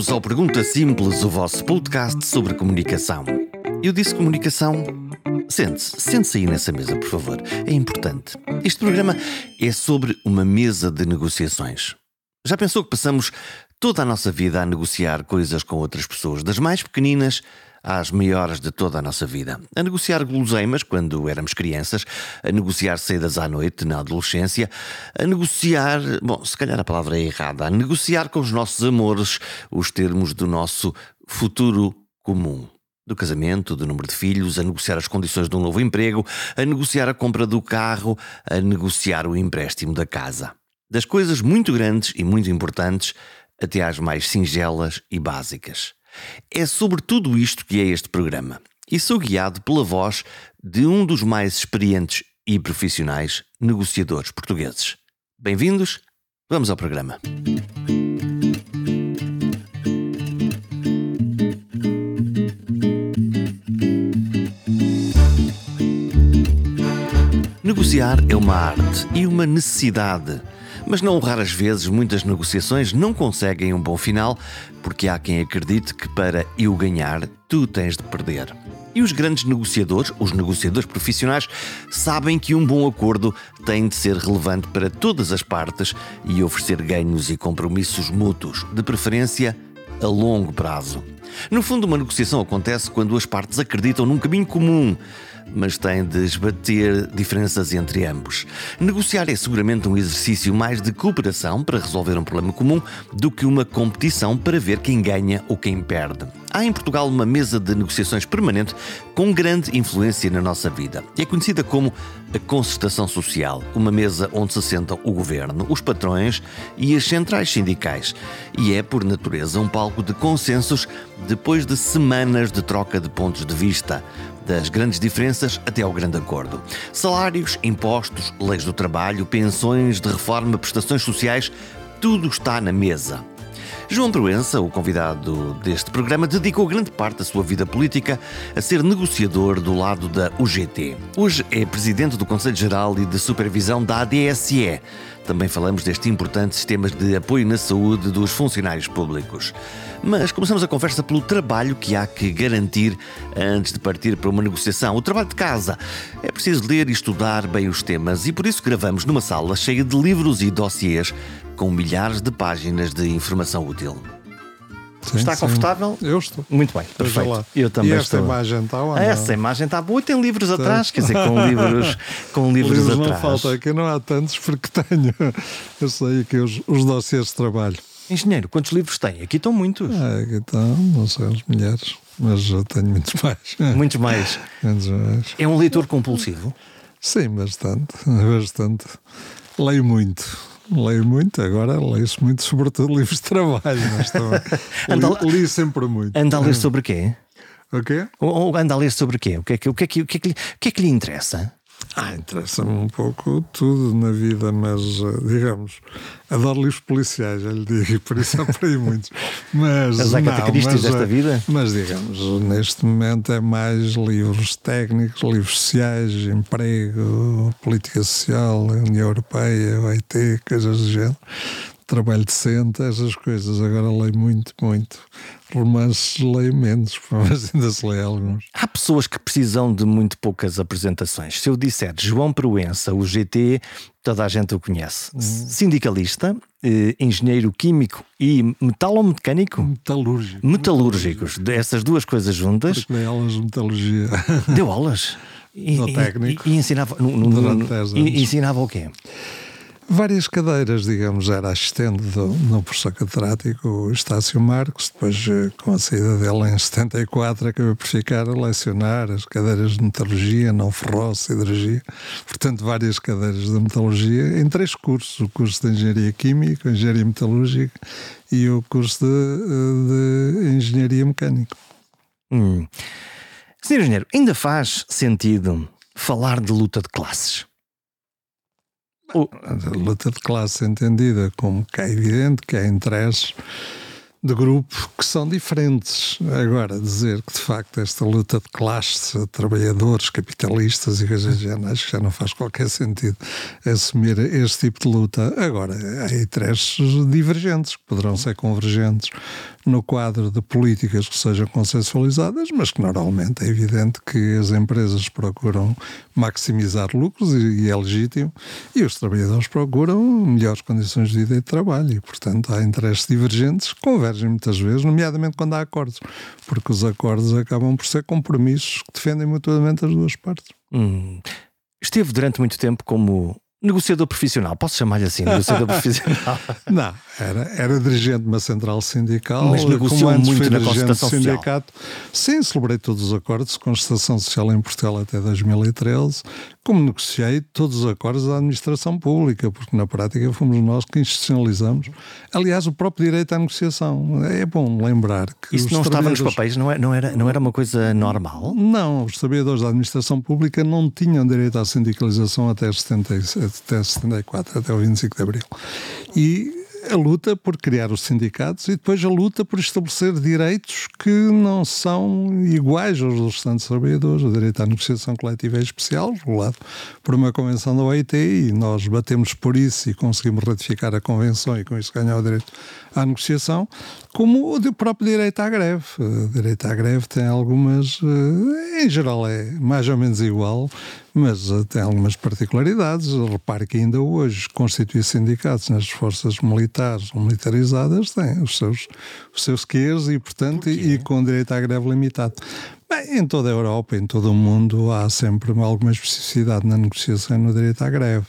Bem-vindos ao Pergunta Simples, o vosso podcast sobre comunicação. Eu disse comunicação. Sente-se, sente-se aí nessa mesa, por favor. É importante. Este programa é sobre uma mesa de negociações. Já pensou que passamos toda a nossa vida a negociar coisas com outras pessoas, das mais pequeninas às maiores de toda a nossa vida. A negociar guloseimas quando éramos crianças, a negociar saídas à noite na adolescência, a negociar, bom, se calhar a palavra é errada, a negociar com os nossos amores os termos do nosso futuro comum. Do casamento, do número de filhos, a negociar as condições de um novo emprego, a negociar a compra do carro, a negociar o empréstimo da casa. Das coisas muito grandes e muito importantes até às mais singelas e básicas. É sobre tudo isto que é este programa. E sou guiado pela voz de um dos mais experientes e profissionais negociadores portugueses. Bem-vindos, vamos ao programa. Negociar é uma arte e uma necessidade mas não raras vezes muitas negociações não conseguem um bom final, porque há quem acredite que para eu ganhar, tu tens de perder. E os grandes negociadores, os negociadores profissionais, sabem que um bom acordo tem de ser relevante para todas as partes e oferecer ganhos e compromissos mútuos, de preferência a longo prazo. No fundo, uma negociação acontece quando as partes acreditam num caminho comum mas tem de esbater diferenças entre ambos. Negociar é seguramente um exercício mais de cooperação para resolver um problema comum do que uma competição para ver quem ganha ou quem perde. Há em Portugal uma mesa de negociações permanente com grande influência na nossa vida. É conhecida como a concertação social, uma mesa onde se sentam o governo, os patrões e as centrais sindicais. E é, por natureza, um palco de consensos depois de semanas de troca de pontos de vista das grandes diferenças até ao grande acordo. Salários, impostos, leis do trabalho, pensões de reforma, prestações sociais, tudo está na mesa. João Proença, o convidado deste programa, dedicou grande parte da sua vida política a ser negociador do lado da UGT. Hoje é presidente do Conselho Geral e de Supervisão da ADSE. Também falamos deste importante sistema de apoio na saúde dos funcionários públicos. Mas começamos a conversa pelo trabalho que há que garantir antes de partir para uma negociação. O trabalho de casa. É preciso ler e estudar bem os temas e por isso gravamos numa sala cheia de livros e dossiês com milhares de páginas de informação útil. Sim, está sim. confortável? Eu estou. Muito bem, perfeito. Eu também e esta estou. imagem está onde? Essa imagem está boa. Tem livros está. atrás, quer dizer, com livros, com livros, livros atrás. não falta, aqui não há tantos porque tenho, eu sei aqui os, os dossiês de trabalho. Engenheiro, quantos livros tem? Aqui estão muitos. Ah, aqui estão, não sei, as mulheres, mas eu tenho muitos mais. Muitos mais. muitos mais. É um leitor compulsivo? Sim, bastante, bastante. Leio muito. Leio muito, agora leio-se muito, sobretudo livros de trabalho. Mas também, li, li, sempre muito. Anda a ler sobre quê? O quê? Ou, ou anda a ler sobre quê? O que é que, o que, é que, o que, é que, o que, é que lhe interessa? Ah, interessa-me um pouco tudo na vida, mas eh, digamos, adoro livros policiais, já lhe digo, e por isso aí muitos. Mas, As mas, desta eh, vida? Mas digamos, neste momento é mais livros técnicos, livros sociais, emprego, política social, União Europeia, OIT, coisas do género trabalho decente, essas coisas. Agora leio muito, muito. Romances leio menos, mas ainda se lê alguns. Há pessoas que precisam de muito poucas apresentações. Se eu disser João Proença, o GT, toda a gente o conhece. Uhum. Sindicalista, eh, engenheiro químico e metalomecânico? Metalúrgico. Metalúrgicos. Essas duas coisas juntas. Porque dei aulas de metalurgia. Deu aulas? E, no técnico. E, e ensinava, no, no, no, ensinava o quê? Várias cadeiras, digamos, era assistente do, no professor catedrático Estácio Marcos, depois eh, com a saída dele em 74 acabei por ficar a lecionar as cadeiras de metalurgia, não ferro, siderurgia, portanto várias cadeiras de metalurgia em três cursos, o curso de Engenharia Química, Engenharia Metalúrgica e o curso de, de Engenharia Mecânica. Hum. Senhor Engenheiro, ainda faz sentido falar de luta de classes? A luta de classe entendida como que é evidente que há interesses de grupos que são diferentes. Agora, dizer que de facto esta luta de classe, trabalhadores, capitalistas e coisas do género, acho que já não faz qualquer sentido assumir este tipo de luta. Agora, há interesses divergentes, que poderão ser convergentes, no quadro de políticas que sejam consensualizadas, mas que normalmente é evidente que as empresas procuram maximizar lucros e, e é legítimo, e os trabalhadores procuram melhores condições de vida e de trabalho, e portanto há interesses divergentes que convergem muitas vezes, nomeadamente quando há acordos, porque os acordos acabam por ser compromissos que defendem mutuamente as duas partes. Hum. Esteve durante muito tempo como negociador profissional. Posso chamar-lhe assim, negociador profissional? Não, era, era dirigente de uma central sindical. Mas negociou muito na sindicato. social. Sim, celebrei todos os acordos de concertação social em Portugal até 2013, como negociei todos os acordos da administração pública, porque na prática fomos nós que institucionalizamos. Aliás, o próprio direito à negociação. É bom lembrar que. Isso não estava nos papéis, não era, é, não, era, não era uma coisa normal? Não, os trabalhadores da administração pública não tinham direito à sindicalização até 77 até 74, até o 25 de Abril. E a luta por criar os sindicatos e depois a luta por estabelecer direitos que não são iguais aos dos restantes trabalhadores. O direito à negociação coletiva é especial, regulado por uma convenção da OIT e nós batemos por isso e conseguimos ratificar a convenção e com isso ganhar o direito à negociação, como o próprio direito à greve. O direito à greve tem algumas, eh, em geral é mais ou menos igual, mas eh, tem algumas particularidades. Repare que ainda hoje constituir sindicatos nas forças militares ou militarizadas têm os seus, os seus queres e, portanto, e, e com direito à greve limitado. Bem, em toda a Europa, em todo o mundo, há sempre alguma especificidade na negociação e no direito à greve.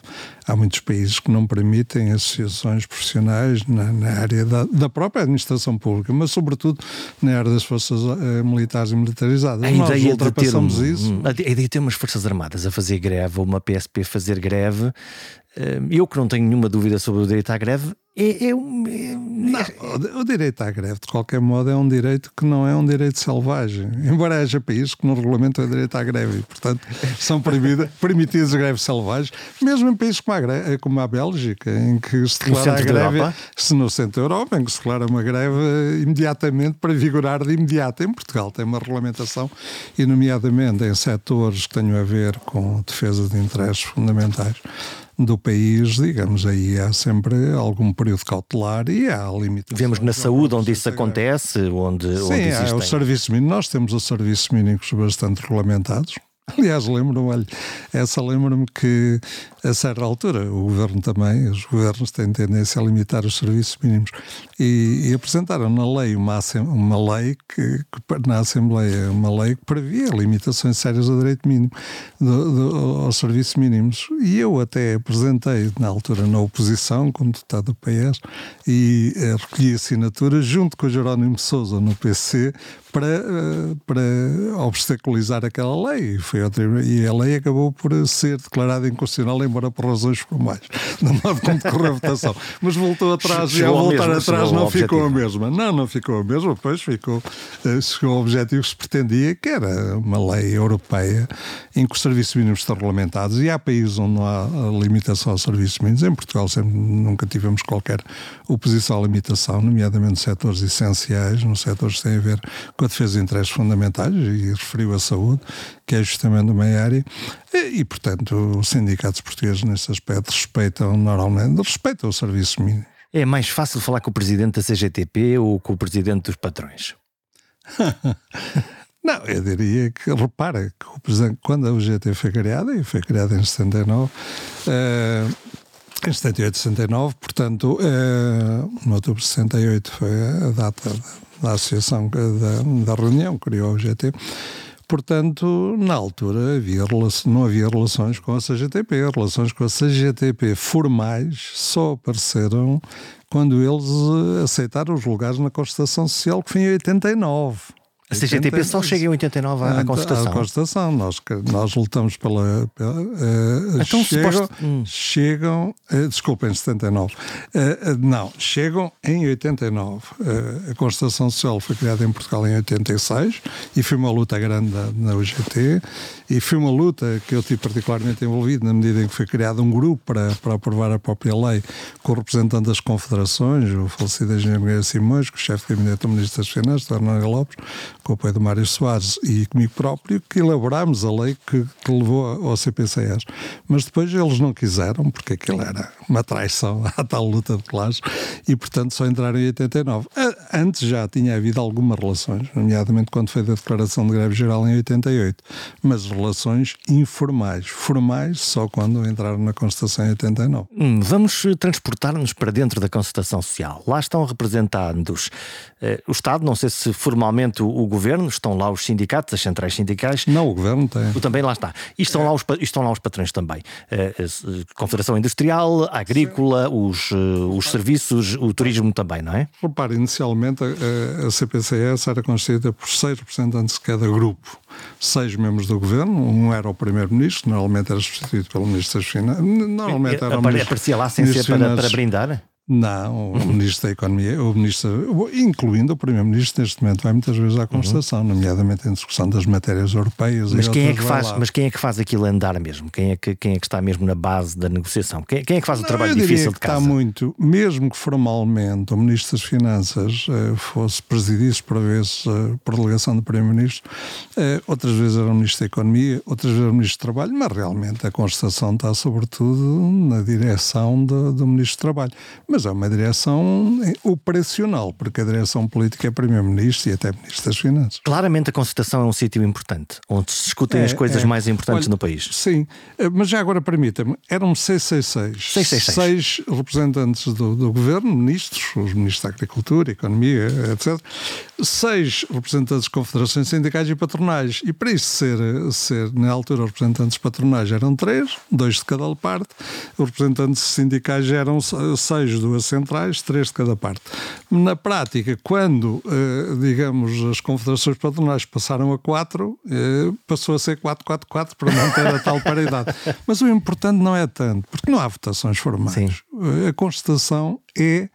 Há muitos países que não permitem associações profissionais na, na área da, da, própria administração pública, mas sobretudo na área das forças uh, militares e militarizadas. A Nós ideia de ter um, isso. A ideia de ter umas forças armadas a fazer greve ou uma PSP fazer greve eu que não tenho nenhuma dúvida sobre o direito à greve, é, é, um, é, não, o direito à greve, de qualquer modo, é um direito que não é um direito selvagem. Embora haja países que no regulamento é direito à greve e, portanto, são permitidas greves selvagens, mesmo em países como a, como a Bélgica, em que se declara a greve, se no centro da Europa, em que se declara uma greve imediatamente para vigorar de imediato. Em Portugal tem uma regulamentação, e nomeadamente em setores que tenham a ver com defesa de interesses fundamentais do país, digamos, aí há sempre algum período cautelar e há limitações. Vemos na saúde onde isso acontece, onde, Sim, onde existem... há o serviço mínimo. Nós temos os serviços mínimos bastante regulamentados. Aliás, lembro-me, essa lembro-me que a certa altura o governo também, os governos têm tendência a limitar os serviços mínimos e, e apresentaram na lei uma, uma lei que, que, na Assembleia uma lei que previa limitações sérias ao direito mínimo do, do, aos serviços mínimos e eu até apresentei na altura na oposição como deputado do PS e eh, recolhi assinaturas junto com o Jerónimo Sousa no PC para, eh, para obstaculizar aquela lei. Foi e a lei acabou por ser declarada inconstitucional, embora por razões formais, no modo como decorreu a votação. Mas voltou atrás e ao voltar mesmo, atrás não ficou a mesma. Não, não ficou a mesma, pois ficou, eh, chegou ao objetivo que se pretendia, que era uma lei europeia em que os serviços mínimos estão regulamentados e há países onde não há limitação aos serviços mínimos. Em Portugal sempre, nunca tivemos qualquer oposição à limitação, nomeadamente setores essenciais, nos setores que têm a ver com a defesa de interesses fundamentais, e referiu a saúde, que é justamente uma área, e, e, portanto os sindicatos portugueses nesse aspecto respeitam normalmente, respeitam o serviço mínimo. É mais fácil falar com o presidente da CGTP ou com o presidente dos patrões? Não, eu diria que, repara, que o presidente, quando a UGT foi criada, e foi criada em 79, uh, em 78, 69, portanto, uh, outubro de 68 foi a data da associação, da, da reunião que criou a UGT. Portanto, na altura havia, não havia relações com a CGTP. Relações com a CGTP formais só apareceram quando eles eh, aceitaram os lugares na Constituição Social, que foi em 89. A CGTP só chega em 89 à, à Constituição. À Constituição. Nós, nós lutamos pela. pela uh, então, chegam, suposto... hum. chegam uh, desculpa, em 79. Uh, não, chegam em 89. a Constituição Social foi criada em Portugal em 86 e foi uma luta grande na, na UGT e foi uma luta que eu tive particularmente envolvido na medida em que foi criado um grupo para, para aprovar a própria lei com o representante das confederações, o falecido engenheiro Simões, com o chefe de gabinete do Ministro das Finanças, Fernando Lopes, com o apoio do Mário Soares e comigo próprio, que elaborámos a lei que, que levou ao CPCS. Mas depois eles não quiseram, porque aquilo era uma traição à tal luta de classes, e portanto só entraram em 89. Antes já tinha havido algumas relações, nomeadamente quando foi da declaração de greve geral em 88, mas relações informais, formais só quando entraram na Constituição em 89. Hum, vamos transportar-nos para dentro da Constituição Social. Lá estão representados eh, o Estado, não sei se formalmente o, o, Governo, estão lá os sindicatos, as centrais sindicais. Não, o Governo tem. Também lá está. E estão, é. lá, os, estão lá os patrões também. Eh, a Confederação Industrial, a Agrícola, os, eh, os serviços, o turismo também, não é? Repare, inicialmente a, a CPCS era constituída por seis representantes de cada grupo. Seis membros do Governo, um era o Primeiro-Ministro, normalmente era substituído pelo Ministro das Finanças. Normalmente era o Aparecia lá sem ser para, para brindar? Não, o Ministro da Economia, o Ministro, incluindo o Primeiro-Ministro, neste momento vai muitas vezes à Constituição, uhum. nomeadamente em discussão das matérias europeias. Mas quem é que faz? Mas quem é que faz aquilo andar mesmo? Quem é que quem é que está mesmo na base da negociação? Quem, quem é que faz o Não, trabalho difícil de casa? Está muito, mesmo que formalmente o Ministro das Finanças uh, fosse presidisse por vezes uh, por delegação do Primeiro-Ministro, uh, outras vezes era o Ministro da Economia, outras vezes era o Ministro do Trabalho, mas realmente a Constituição está sobretudo na direção do, do Ministro do Trabalho. Mas é uma direção operacional, porque a direção política é Primeiro-Ministro e até Ministro das Finanças. Claramente a Constituição é um sítio importante, onde se discutem é, as coisas é. mais importantes Olha, no país. Sim, eh, mas já agora permita-me, eram 666, 666. seis representantes do, do, Governo, ministros, os ministros da Agricultura, Economia, etc., seis representantes de confederações sindicais e patronais, e para isto ser, ser na altura, os representantes patronais eram três, dois de cada parte, os representantes sindicais eram seis duas centrais, três de cada parte. Na prática, quando, eh, digamos, as confederações patronais passaram a quatro, eh, passou a ser 4-4-4 para manter a tal paridade. Mas o importante não é tanto, porque não há votações formais. Sim. Eh, a Constituição é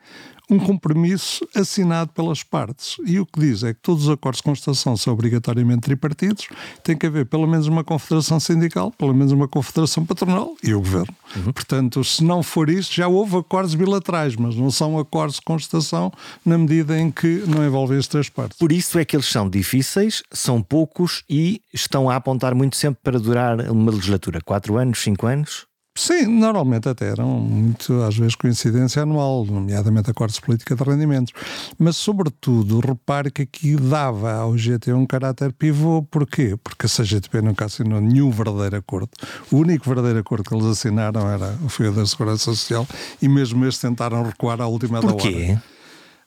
um compromisso assinado pelas partes. E o que diz é que todos os acordos de constatação são obrigatoriamente tripartidos, tem que haver pelo menos uma confederação sindical, pelo menos uma confederação patronal e o governo. Uhum. Portanto, se não for isto, já houve acordos bilaterais, mas não são acordos de constatação na medida em que não envolvem as três partes. Por isso é que eles são difíceis, são poucos e estão a apontar muito sempre para durar uma legislatura. Quatro anos, cinco anos? Sim, normalmente até eram muito, às vezes, coincidência anual, nomeadamente acordos de política de rendimentos. Mas, sobretudo, repare que aqui dava ao GT um caráter pivô. Porquê? Porque a CGTP nunca assinou nenhum verdadeiro acordo. O único verdadeiro acordo que eles assinaram era o FIA da Segurança Social e mesmo eles tentaram recuar à última Porquê? da hora.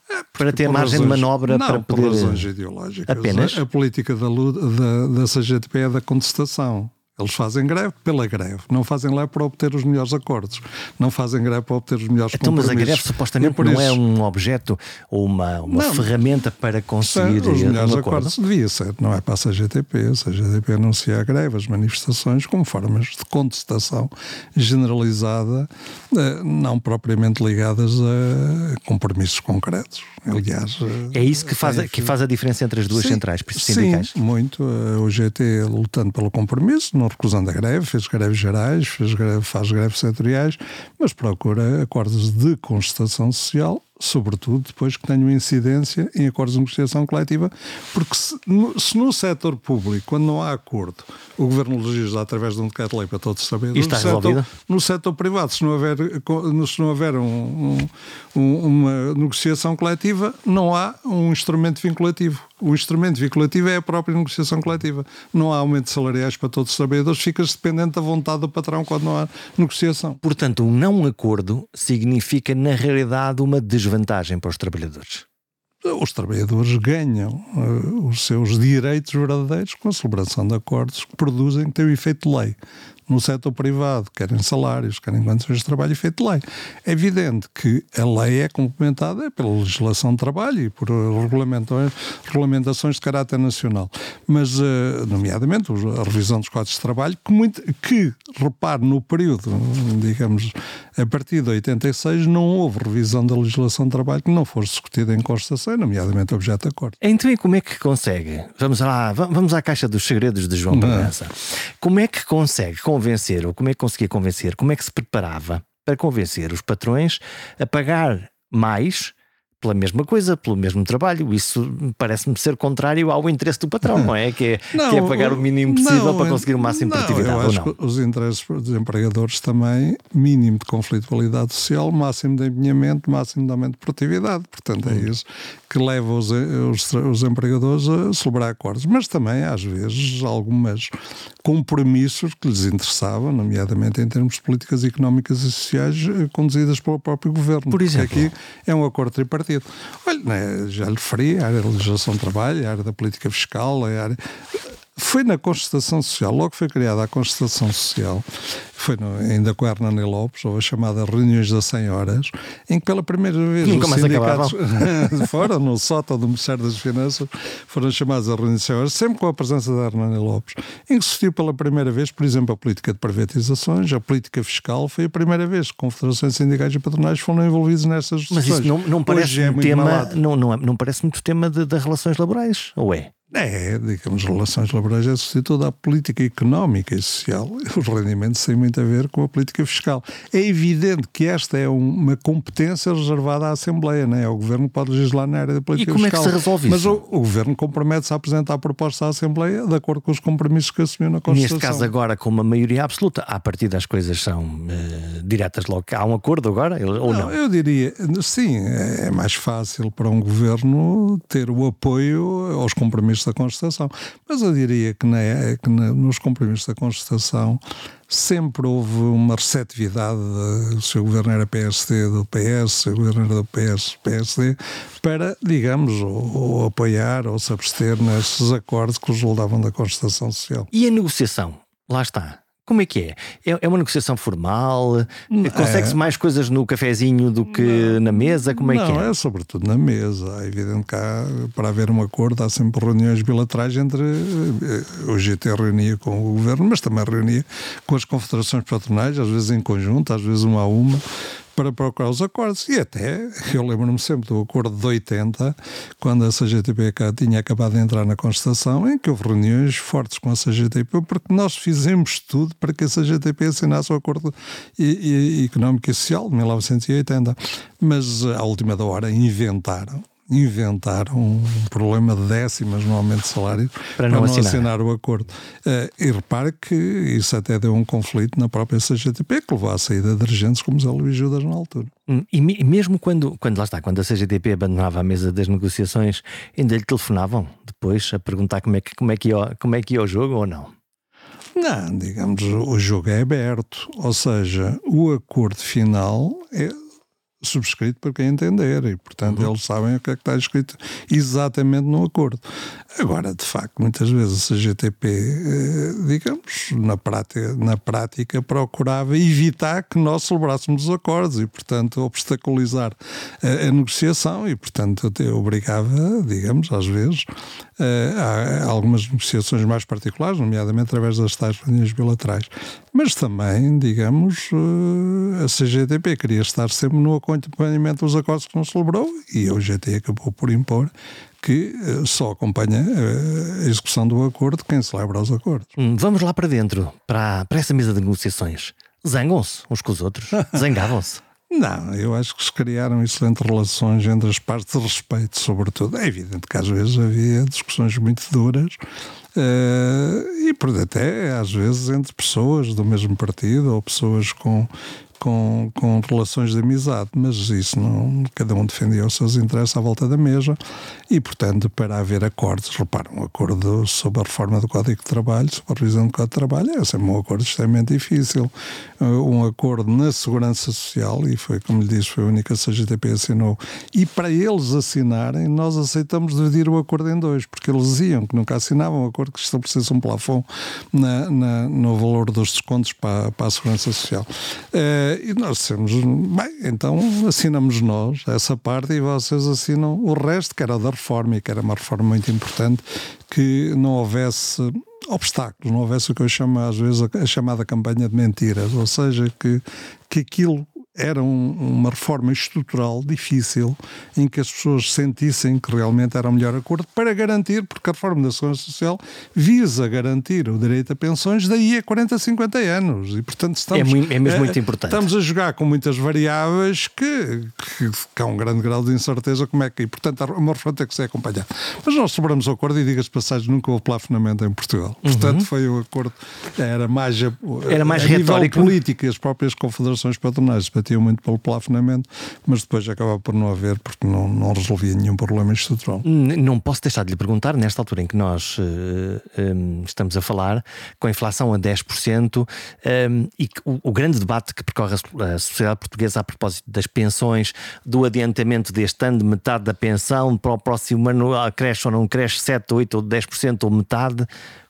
É, para ter margem razões, de manobra não, para poder. Por razões ideológicas. Apenas. A, a política da, da, da CGTP é da contestação. Eles fazem greve pela greve, não fazem lá para obter os melhores acordos, não fazem greve para obter os melhores então, compromissos. Mas a greve supostamente não é isso... é um objeto ou uma, uma não, ferramenta para conseguir os melhores um acordos. Devia ser, não é para a CGTP. A CGTP anuncia a greve, as manifestações como formas de contestação generalizada, eh, não propriamente ligadas a compromissos concretos. Aliás, é isso que faz, é, que faz a diferença entre as duas sim, centrais sindicais? Sim, muito. Eh, o GT lutando pelo compromisso, não recusando a greve, fez greves gerais, fez greve, faz greves setoriais, mas procura acordos de constatação social sobretudo depois que tenham incidência em acordos de negociação coletiva, porque se no, se no setor público, quando não há acordo, o Governo legisla através de um decreto-lei para todos saberem, no, setor, no setor privado, se não houver, se não houver um, um, uma negociação coletiva, não há um instrumento vinculativo. O instrumento vinculativo é a própria negociação coletiva. Não há aumento salariais para todos os trabalhadores, ficas dependente da vontade do patrão quando não há negociação. Portanto, um não acordo significa, na realidade, uma desvantagem para os trabalhadores. Os trabalhadores ganham uh, os seus direitos verdadeiros com a celebração de acordos que produzem, que têm o efeito de lei no setor privado, querem salários, querem condições de trabalho feito lei. É evidente que a lei é complementada pela legislação de trabalho e por regulamentações de caráter nacional, mas, eh, nomeadamente, a revisão dos códigos de trabalho, que, muito, que repare, no período, digamos, a partir de 86, não houve revisão da legislação de trabalho que não fosse discutida em Constituição, nomeadamente objeto de acordo. Então, e como é que consegue? Vamos lá, vamos à caixa dos segredos de João Bragança. Como é que consegue, convencer, ou como é que conseguia convencer, como é que se preparava para convencer os patrões a pagar mais pela mesma coisa, pelo mesmo trabalho. Isso parece-me ser contrário ao interesse do patrão, não é? Que é, não, que é pagar o mínimo possível não, para conseguir o máximo de produtividade. Eu acho que os interesses dos empregadores também, mínimo de conflitualidade social, máximo de empenhamento, máximo de aumento de produtividade. Portanto, é hum. isso que leva os, os, os, empregadores a celebrar acordos, mas também, às vezes, algumas compromissos que lhes interessavam, nomeadamente em termos de políticas económicas e sociais eh, conduzidas pelo próprio governo. Por exemplo? Aqui é um acordo tripartido. Olha, né, já lhe referi, a área da legislação do trabalho, a área da política fiscal, a área foi na Constituição Social, logo foi criada a Constituição Social, foi no, ainda com a Hernani Lopes, ou a chamada Reuniões das 100 Horas, em que pela primeira vez Nunca os sindicatos foram no sótão do Ministério das Finanças, foram chamados a Reuniões das 100 Horas, sempre com a presença da Hernani Lopes, em que se discutiu pela primeira vez, por exemplo, a política de privatizações, a política fiscal, foi a primeira vez que confederações sindicais e patronais foram envolvidos nessas discussões. Mas isso não, não parece é tema, não, não, é, não parece muito tema de relações laborais, ou é? É, digamos, relações laborais é substituto à política económica e social. Os rendimentos têm muito a ver com a política fiscal. É evidente que esta é uma competência reservada à Assembleia, não é? O Governo pode legislar na área da política fiscal. E como fiscal, é que se resolve mas isso? Mas o, o, Governo compromete-se a apresentar a proposta à Assembleia de acordo com os compromissos que assumiu na Constituição. Neste caso agora, com uma maioria absoluta, a partir das coisas são uh, diretas logo. Há um acordo agora ou não? não? Eu diria, sim, é mais fácil para um Governo ter o apoio aos compromissos da Constituição. Mas eu diria que, na, que na, nos compromissos da Constituição sempre houve uma receptividade, o governo era PSD do PS, o governo era do PS, PSD, para, digamos, ou, ou apoiar ou se abster nesses acordos que resultavam da Constituição Social. E a negociação? Lá está. Como é que é? É, é uma negociação formal? Consegue-se é. mais coisas no cafezinho do que não, na mesa? Como é não, que é? Não, é sobretudo na mesa. É evidente que há, para haver um acordo há sempre reuniões bilaterais entre. Eh, o GT reunia com o governo, mas também reunia com as confederações patronais, às vezes em conjunto, às vezes uma a uma para procurar os acordos. E até, eu lembro-me sempre do acordo de 80, quando a CGTP tinha acabado de entrar na Constituição, em que houve reuniões fortes com a CGTP, porque nós fizemos tudo para que a CGTP assinasse o acordo económico e social de 1980. Mas, à última da hora, inventaram inventaram um problema de décimas no aumento de salário para não, para não assinar. assinar. o acordo. Uh, e repare que isso até deu um conflito na própria CGTP, que levou à saída de dirigentes como Zé Luís Judas na altura. Hum, e mesmo quando, quando lá está, quando a CGTP abandonava a mesa das negociações, ainda lhe telefonavam depois a perguntar como é que, como é que, ia, como é que ia o jogo ou não? Não, digamos, o jogo é aberto, ou seja, o acordo final é subscrito por quem entender e, portanto, uhum. eles sabem o que é que está escrito exatamente no acordo. Agora, de facto, muitas vezes a GTP, eh, digamos, na prática, na prática procurava evitar que nós celebrássemos os acordos e, portanto, obstaculizar a, a negociação e, portanto, até obrigava, digamos, às vezes, a, a algumas negociações mais particulares, nomeadamente através das tais reuniões bilaterais. Mas também, digamos, eh, a CGTP queria estar sempre no acompanhamento dos acordos que não celebrou e o GT acabou por impor que eh, só acompanha eh, a execução do acordo quem celebra os acordos. Hum, vamos lá para dentro, para, para essa mesa de negociações. Zangam-se uns com os outros? Zangavam-se? Não, eu acho que se criaram excelentes relações entre as partes de respeito, sobretudo. É evidente que às vezes havia discussões muito duras uh, e, por até às vezes entre pessoas do mesmo partido ou pessoas com com, com relações de amizade, mas isso não. Cada um defendia os seus interesses à volta da mesa e, portanto, para haver acordos, repara, um acordo sobre a reforma do Código de Trabalho, sobre a revisão do Código de Trabalho, é sempre um acordo extremamente difícil. Uh, um acordo na Segurança Social, e foi, como lhe disse, foi a única que a CGTP assinou, e para eles assinarem, nós aceitamos dividir o acordo em dois, porque eles diziam que nunca assinavam um acordo que estabelecesse um plafond na, na, no valor dos descontos para, para a Segurança Social. Uh, e nós dissemos, bem, então assinamos nós essa parte e vocês assinam o resto, que era da reforma e que era uma reforma muito importante, que não houvesse obstáculos, não houvesse o que eu chamo às vezes a chamada campanha de mentiras, ou seja, que, que aquilo era um, uma reforma estrutural difícil em que as pessoas sentissem que realmente era o melhor acordo para garantir, porque a reforma da Segurança Social visa garantir o direito a pensões daí a 40, 50 anos. E, portanto, estamos, é, muito, é mesmo é, muito importante. Estamos a jogar com muitas variáveis que, que, que há um grande grau de incerteza como é que. E, portanto, uma reforma tem que ser acompanhada. Mas nós sobramos o acordo e, diga-se passagem, nunca houve plafonamento em Portugal. Uhum. Portanto, foi o acordo, era mais, era mais a retórico. nível político, as próprias confederações patronais batiam muito pelo plafonamento, mas depois acabava por não haver porque não, não resolvia nenhum problema estrutural. Não posso deixar de lhe perguntar, nesta altura em que nós uh, eh, um, estamos a falar, com a inflação a 10%, um, e que, o, o, grande debate que percorre a sociedade portuguesa a propósito das pensões, do adiantamento deste ano de metade da pensão, para o próximo ano cresce ou não cresce 7, 8 ou 10% ou metade.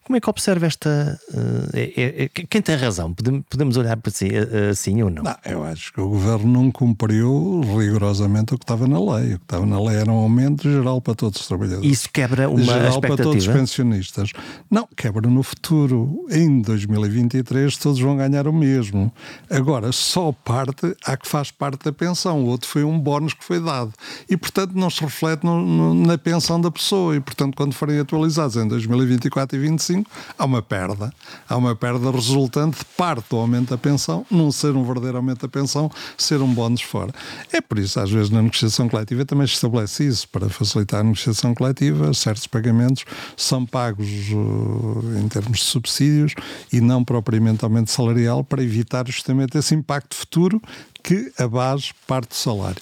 Como é que observa esta. Uh, é, é, quem tem razão? Podemos olhar para si assim ou não? não? Eu acho que o governo não cumpriu rigorosamente o que estava na lei. O que estava na lei era um aumento geral para todos os trabalhadores. Isso quebra uma geral expectativa? para todos os pensionistas. Não, quebra no futuro. Em 2023 todos vão ganhar o mesmo. Agora, só parte há que faz parte da pensão. O outro foi um bónus que foi dado. E, portanto, não se reflete no, no, na pensão da pessoa. E, portanto, quando forem atualizados em 2024 e 2025, há uma perda. Há uma perda resultante de parte do aumento da pensão, não ser um verdadeiro aumento da pensão, ser um bónus fora. É por isso, às vezes, na negociação coletiva também se estabelece isso, para facilitar a negociação coletiva, certos pagamentos são pagos uh, em termos de subsídios e não propriamente aumento salarial, para evitar justamente esse impacto futuro que a base parte do salário.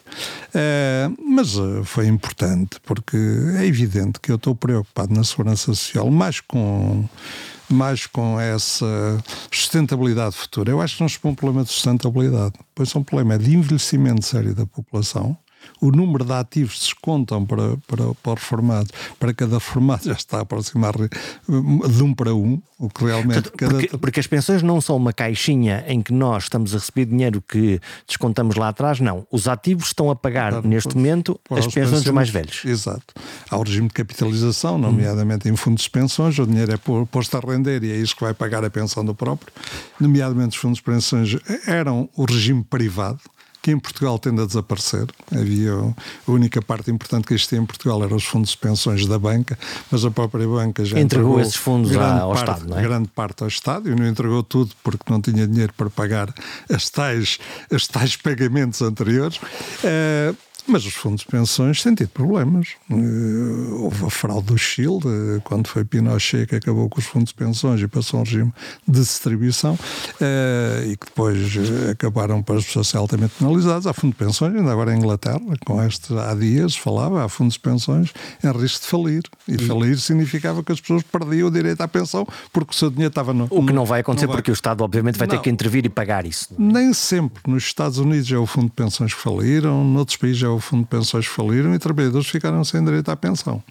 Uh, mas uh, foi importante, porque é evidente que eu estou preocupado na segurança social mais com mais com essa sustentabilidade futura. Eu acho que não põe um problema de sustentabilidade, pois é um problema de envelhecimento sério da população, o número de ativos descontam para, para, para os reformados, para cada reformado já está a aproximar de um para um, o que realmente. Porque, cada... porque, as pensões não são uma caixinha em que nós estamos a receber dinheiro que descontamos lá atrás, não. Os ativos estão a pagar claro, neste momento as pensões dos mais velhos. Exato. Há o regime de capitalização, nomeadamente hum. em fundos de pensões, o dinheiro é posto a render e é isso que vai pagar a pensão do próprio. Nomeadamente os fundos de pensões eram o regime privado que em Portugal tende a desaparecer. Havia a única parte importante que existia em Portugal eram os fundos de pensões da banca, mas a própria banca já entregou, entregou esses fundos ao parte, Estado, não é? Grande parte ao Estado e não entregou tudo porque não tinha dinheiro para pagar as tais, as tais pagamentos anteriores. Uh, mas os fundos de pensões têm tido problemas. Uh, houve a fraude do Chile, uh, quando foi Pinochet que acabou com os fundos de pensões e passou a um regime de distribuição, uh, e que depois acabaram para as pessoas serem altamente penalizadas. Há fundos de pensões, ainda agora em Inglaterra, com este há dias falava, há fundos de pensões em risco de falir. E hum. falir significava que as pessoas perdiam o direito à pensão porque o seu dinheiro estava no. O que não vai acontecer, não vai. porque o Estado, obviamente, vai não. ter que intervir e pagar isso. Nem sempre. Nos Estados Unidos é o fundo de pensões que faliram, noutros países é o o fundo de pensões faliram e trabalhadores ficaram sem direito à pensão.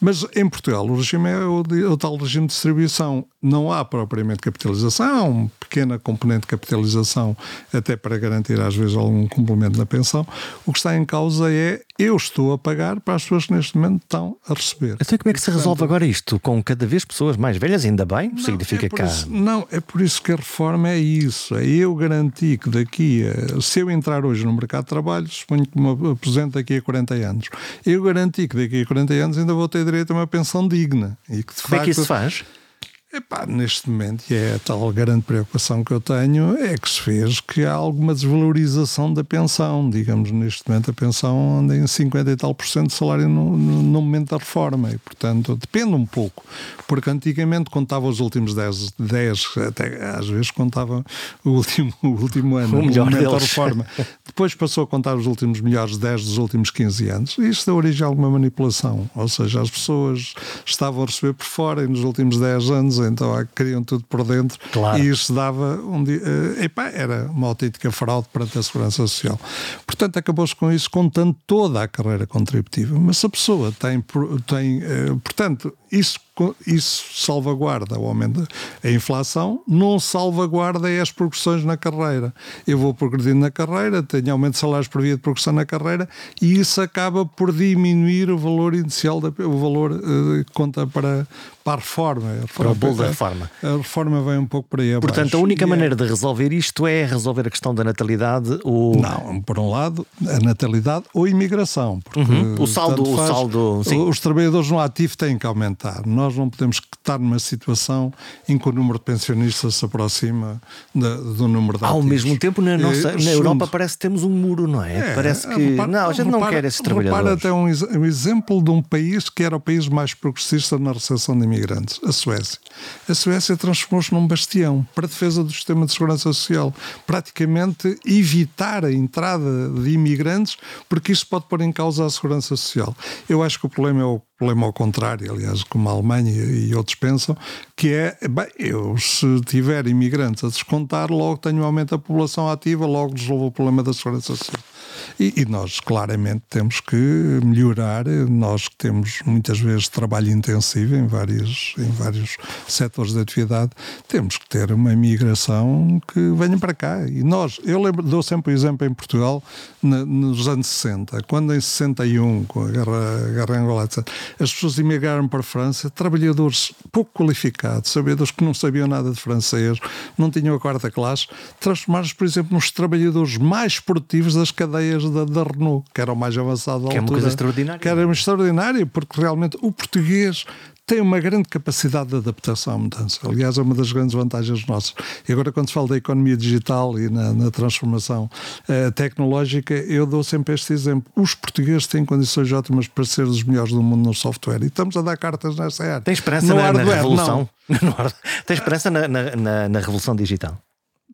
Mas em Portugal o regime é o, o tal regime de distribuição. Não há propriamente capitalização, há uma pequena componente de capitalização, até para garantir às vezes algum complemento na pensão. O que está em causa é eu estou a pagar para as pessoas que neste momento estão a receber. Então como é que se resolve agora isto? Com cada vez pessoas mais velhas, ainda bem? Não, significa é que há... isso, Não, é por isso que a reforma é isso. É eu garantir que daqui, a, se eu entrar hoje no mercado de trabalho, suponho que uma 200 daqui a 40 anos. Eu garanti que daqui a 40 anos ainda vou ter direito a uma pensão digna. E que, de Como facto, é que isso se faz? Epá, neste momento, e é a tal grande preocupação que eu tenho, é que se fez que há alguma desvalorização da pensão. Digamos, neste momento a pensão anda em 50 e tal por cento de salário no, no, no momento da reforma e, portanto, depende um pouco. Porque antigamente contava os últimos 10, 10 até às vezes contava o último, o último ano, o melhor momento deles. da reforma. Depois passou a contar os últimos melhores 10 dos últimos 15 anos. E isso deu origem a alguma manipulação. Ou seja, as pessoas estavam a receber por fora e nos últimos 10 anos então queriam tudo por dentro claro. e isso dava um dia, uh, epá, era uma autêntica fraude perante a segurança social. Portanto, acabou-se com isso contando toda a carreira contributiva. Mas se a pessoa tem, tem uh, portanto, isso isso salvaguarda o aumento da inflação, não salvaguarda as progressões na carreira. Eu vou progredindo na carreira, tenho aumento de salários por via de progressão na carreira e isso acaba por diminuir o valor inicial, da, o valor uh, que conta para, para a reforma. A reforma para o bolo da reforma. A, reforma vem um pouco para aí abaixo. Portanto, a única e é maneira é... de resolver isto é resolver a questão da natalidade? O... Não, por um lado, a natalidade ou a imigração. Porque, uhum. O saldo, faz, o saldo sim. Os trabalhadores no ativo têm que aumentar. Nós não podemos estar numa situação em que o número de pensionistas se aproxima do número de ativos. Ao mesmo tempo, na, nossa, na Europa parece que temos um muro, não é? é parece que... Repara, não, a gente repara, não quer esses trabalhadores. Repara até um, um exemplo de um país que era o país mais progressista na recepção de imigrantes, a Suécia. A Suécia transformou-se num bastião para a defesa do sistema de segurança social. Praticamente evitar a entrada de imigrantes, porque isso pode pôr em causa a segurança social. Eu acho que o problema é o problema ao contrário, aliás, como a Alemanha e outros pensam, que é, bem, eu se tiver imigrantes a descontar, logo tenho um aumento da população ativa, logo resolvo o problema da segurança social. E, e, nós claramente temos que melhorar, nós que temos muitas vezes trabalho intensivo em vários, em vários setores de atividade, temos que ter uma migração que venha para cá. E nós, eu lembro, dou sempre o exemplo em Portugal, na, nos anos 60, quando em 61, com a guerra, a guerra Angola, etc., as pessoas imigraram para a França, trabalhadores pouco qualificados, sabedores que não sabiam nada de francês, não tinham a quarta classe, transformaram-se, por exemplo, nos trabalhadores mais produtivos das cadeias da, da Renault, que era o mais avançado que altura. é uma coisa extraordinária. Que era extraordinário, porque realmente o português tem uma grande capacidade de adaptação à mudança. Aliás, é uma das grandes vantagens nossas. E agora, quando se fala da economia digital e na, na transformação uh, tecnológica, eu dou sempre este exemplo. Os portugueses têm condições ótimas para ser os melhores do mundo no software e estamos a dar cartas nessa área. Tem esperança na, hardware, na, revolução? Tem esperança na, na, na revolução digital?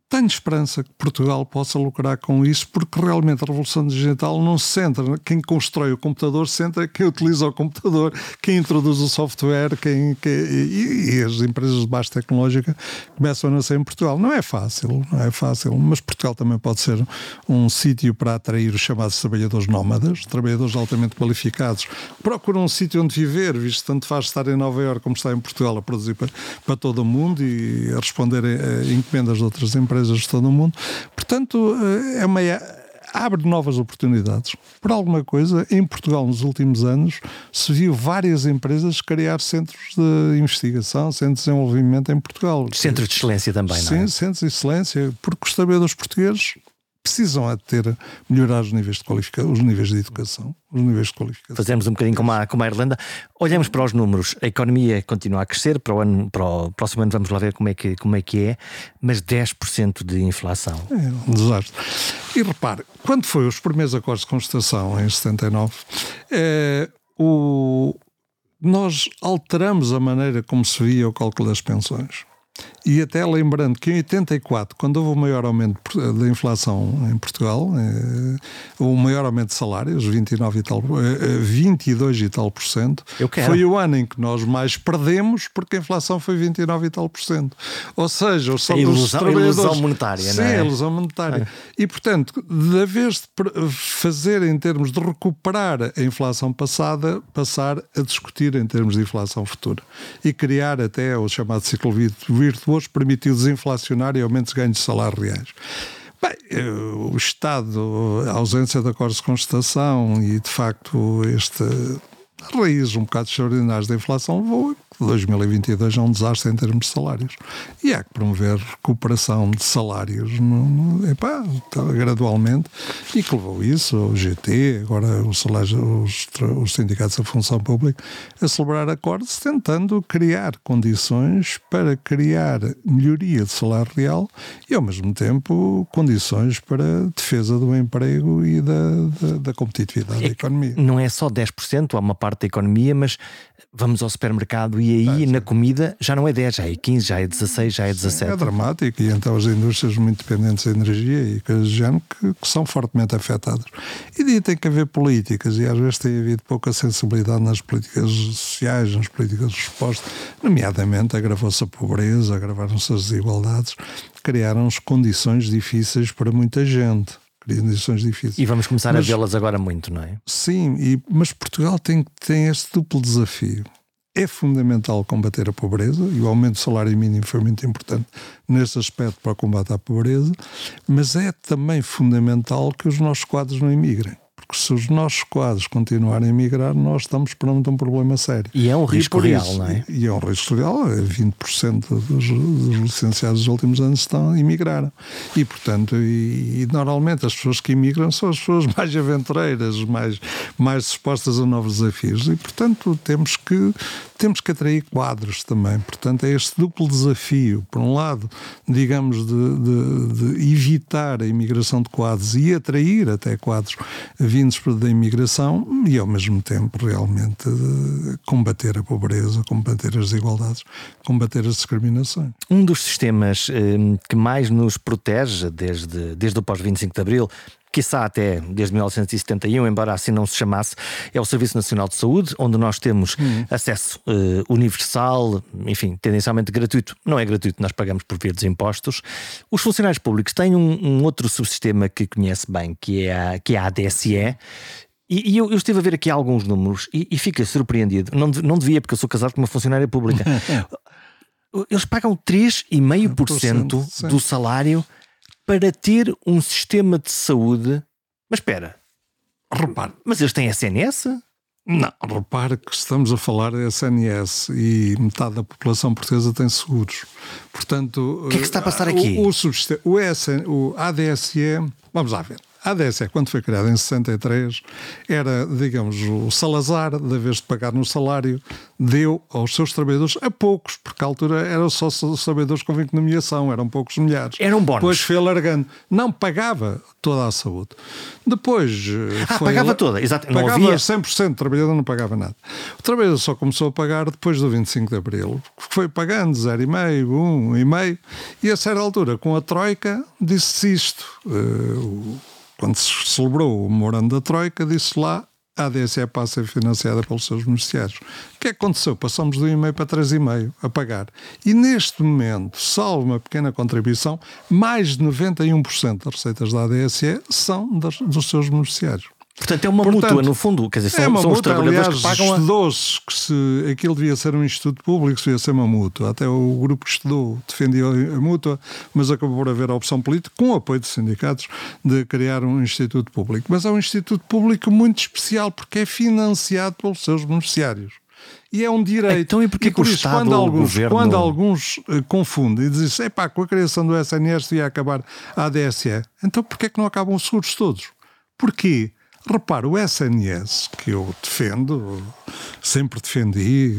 Tenho esperança que Portugal possa lucrar com isso, porque realmente a revolução digital não se centra. Quem constrói o computador centra quem utiliza o computador, quem introduz o software, quem, quem e, e, as empresas de baixa tecnológica começam a nascer em Portugal. Não é fácil, não é fácil, mas Portugal também pode ser um sítio para atrair os chamados trabalhadores nómadas, trabalhadores altamente qualificados, procuram um sítio onde viver, visto tanto faz estar em Nova Iorque como estar em Portugal a produzir para, para todo o mundo e a responder a, a encomendas de outras empresas empresas de todo o mundo. Portanto, eh, é uma abre novas oportunidades. Por alguma coisa, em Portugal, nos últimos anos, se viu várias empresas criar centros de investigação, centros de desenvolvimento em Portugal. Centros de excelência também, Sim, não é? Sim, centros de excelência, porque os trabalhadores portugueses precisam a ter melhorar os níveis de qualificação, os níveis de educação, os níveis de qualificação. Fazemos um bocadinho como a, como a Irlanda. Olhamos para os números, a economia continua a crescer, para o, ano, para o próximo ano vamos lá ver como é que, como é, que é, mas 10% de inflação. É um desastre. E repare, quando foi os primeiros acordos de constatação em 79, é, o, nós alteramos a maneira como se via o cálculo das pensões. E até lembrando que em 84, quando houve o maior aumento da inflação em Portugal, eh, o maior aumento de salários, 29 e tal, 22 eh, e tal por cento, foi o ano em que nós mais perdemos porque a inflação foi 29 e tal por cento. Ou seja, os, a ilusão, ilusão monetária, sim, não é? ilusão monetária. É. E, portanto, da vez de fazer em termos de recuperar a inflação passada, passar a discutir em termos de inflação futura. E criar até o chamado ciclo virtuoso permitiu desinflacionar e aumentos de ganhos reais. Bem, eh, o Estado, a ausência de acordos de constatação e, de facto, este raiz um bocado extraordinários da inflação levou 2022 é um desastre em termos de salários. E há que promover recuperação de salários no, no, epá, tá, gradualmente e que levou isso, o GT, agora os, salários, os, os sindicatos da função pública, a celebrar acordos tentando criar condições para criar melhoria de salário real e, ao mesmo tempo, condições para defesa do emprego e da, da, da competitividade é da economia. Não é só 10%, há uma parte da economia, mas vamos ao supermercado e aí na comida já não é 10, já é 15, já é 16, já é 17. é dramático e então as indústrias muito dependentes de energia e coisas do género que, que, são fortemente afetadas. E daí tem que haver políticas e às vezes tem havido pouca sensibilidade nas políticas sociais, nas políticas de resposta, nomeadamente agravou-se a pobreza, agravaram-se as desigualdades, criaram-se condições difíceis para muita gente condições difíceis. E vamos começar mas, a vê-las agora muito, não é? Sim, e, mas Portugal tem, tem este duplo desafio. É fundamental combater a pobreza e o aumento do salário mínimo foi muito importante nesse aspecto para o combate à pobreza, mas é também fundamental que os nossos quadros não emigrem porque se os nossos quadros continuarem a migrar, nós estamos perante um problema sério. E é um risco real, isso, não é? E é um risco real. 20% é dos, dos licenciados dos últimos anos estão a emigrar. E, portanto, e, e, normalmente as pessoas que imigram são as pessoas mais aventureiras, mais, mais dispostas a novos desafios. E, portanto, temos que temos que atrair quadros também. Portanto, é este duplo desafio. Por um lado, digamos, de, de, de evitar a imigração de quadros e atrair até quadros vindos da imigração e, ao mesmo tempo, realmente combater a pobreza, combater as desigualdades, combater as discriminações. Um dos sistemas eh, que mais nos protege desde, desde o pós-25 de Abril quiçá até desde 1971, embora assim não se chamasse, é o Serviço Nacional de Saúde, onde nós temos uhum. acesso uh, universal, enfim, tendencialmente gratuito. Não é gratuito, nós pagamos por via dos impostos. Os funcionários públicos têm um, um outro subsistema que conhece bem, que é a, que é a ADSE, e, e eu, eu, estive a ver aqui alguns números e, e fiquei surpreendido. Não, não devia, porque eu sou casado com uma funcionária pública. Eles pagam 3,5% do salário para ter um sistema de saúde. Mas espera, repare, mas eles têm SNS? Não, repare que estamos a falar de SNS e metade da população portuguesa tem seguros. Portanto, o que é que está a passar aqui? O, o, o, SN, o ADSE, vamos lá ver. A ADSE, quando foi criada em 63, era, digamos, o Salazar, da vez de pagar no salário, deu aos seus trabalhadores a poucos, porque à altura eram só os trabalhadores com nomeação, eram poucos milhares. Era um bónus. Depois foi alargando. Não pagava toda a saúde. Depois. Eh, ah, pagava toda, exato. Pagava havia... 100%, o trabalhador não pagava nada. O trabalhador só começou a pagar depois do 25 de Abril, foi pagando 0,5, 1,5, e a certa altura, com a Troika, disse isto. Uh, quando se celebrou o memorando da Troika, disse lá a ADSE passa a ser financiada pelos seus beneficiários. O que é aconteceu? Passamos de 1,5 para 3,5 a pagar. E neste momento, salvo uma pequena contribuição, mais de 91% das receitas da ADSE são das, dos seus beneficiários. Portanto, é uma Portanto, mútua, no fundo. Quer dizer, são, é uma são mútua, os trabalhadores aliás, que pagam. Estudou-se que se aquilo devia ser um instituto público, se devia ser uma mútua. Até o grupo que estudou defendia a mútua, mas acabou por haver a opção política, com o apoio dos sindicatos, de criar um instituto público. Mas é um instituto público muito especial, porque é financiado pelos seus beneficiários. E é um direito. Então, e porquê e por isso, Estado, quando alguns, governo... quando alguns uh, confundem e dizem epá, com a criação do SNS devia acabar a ADSE, então porquê é que não acabam os seguros todos? Porquê? Repara, o SNS, que eu defendo, sempre defendi,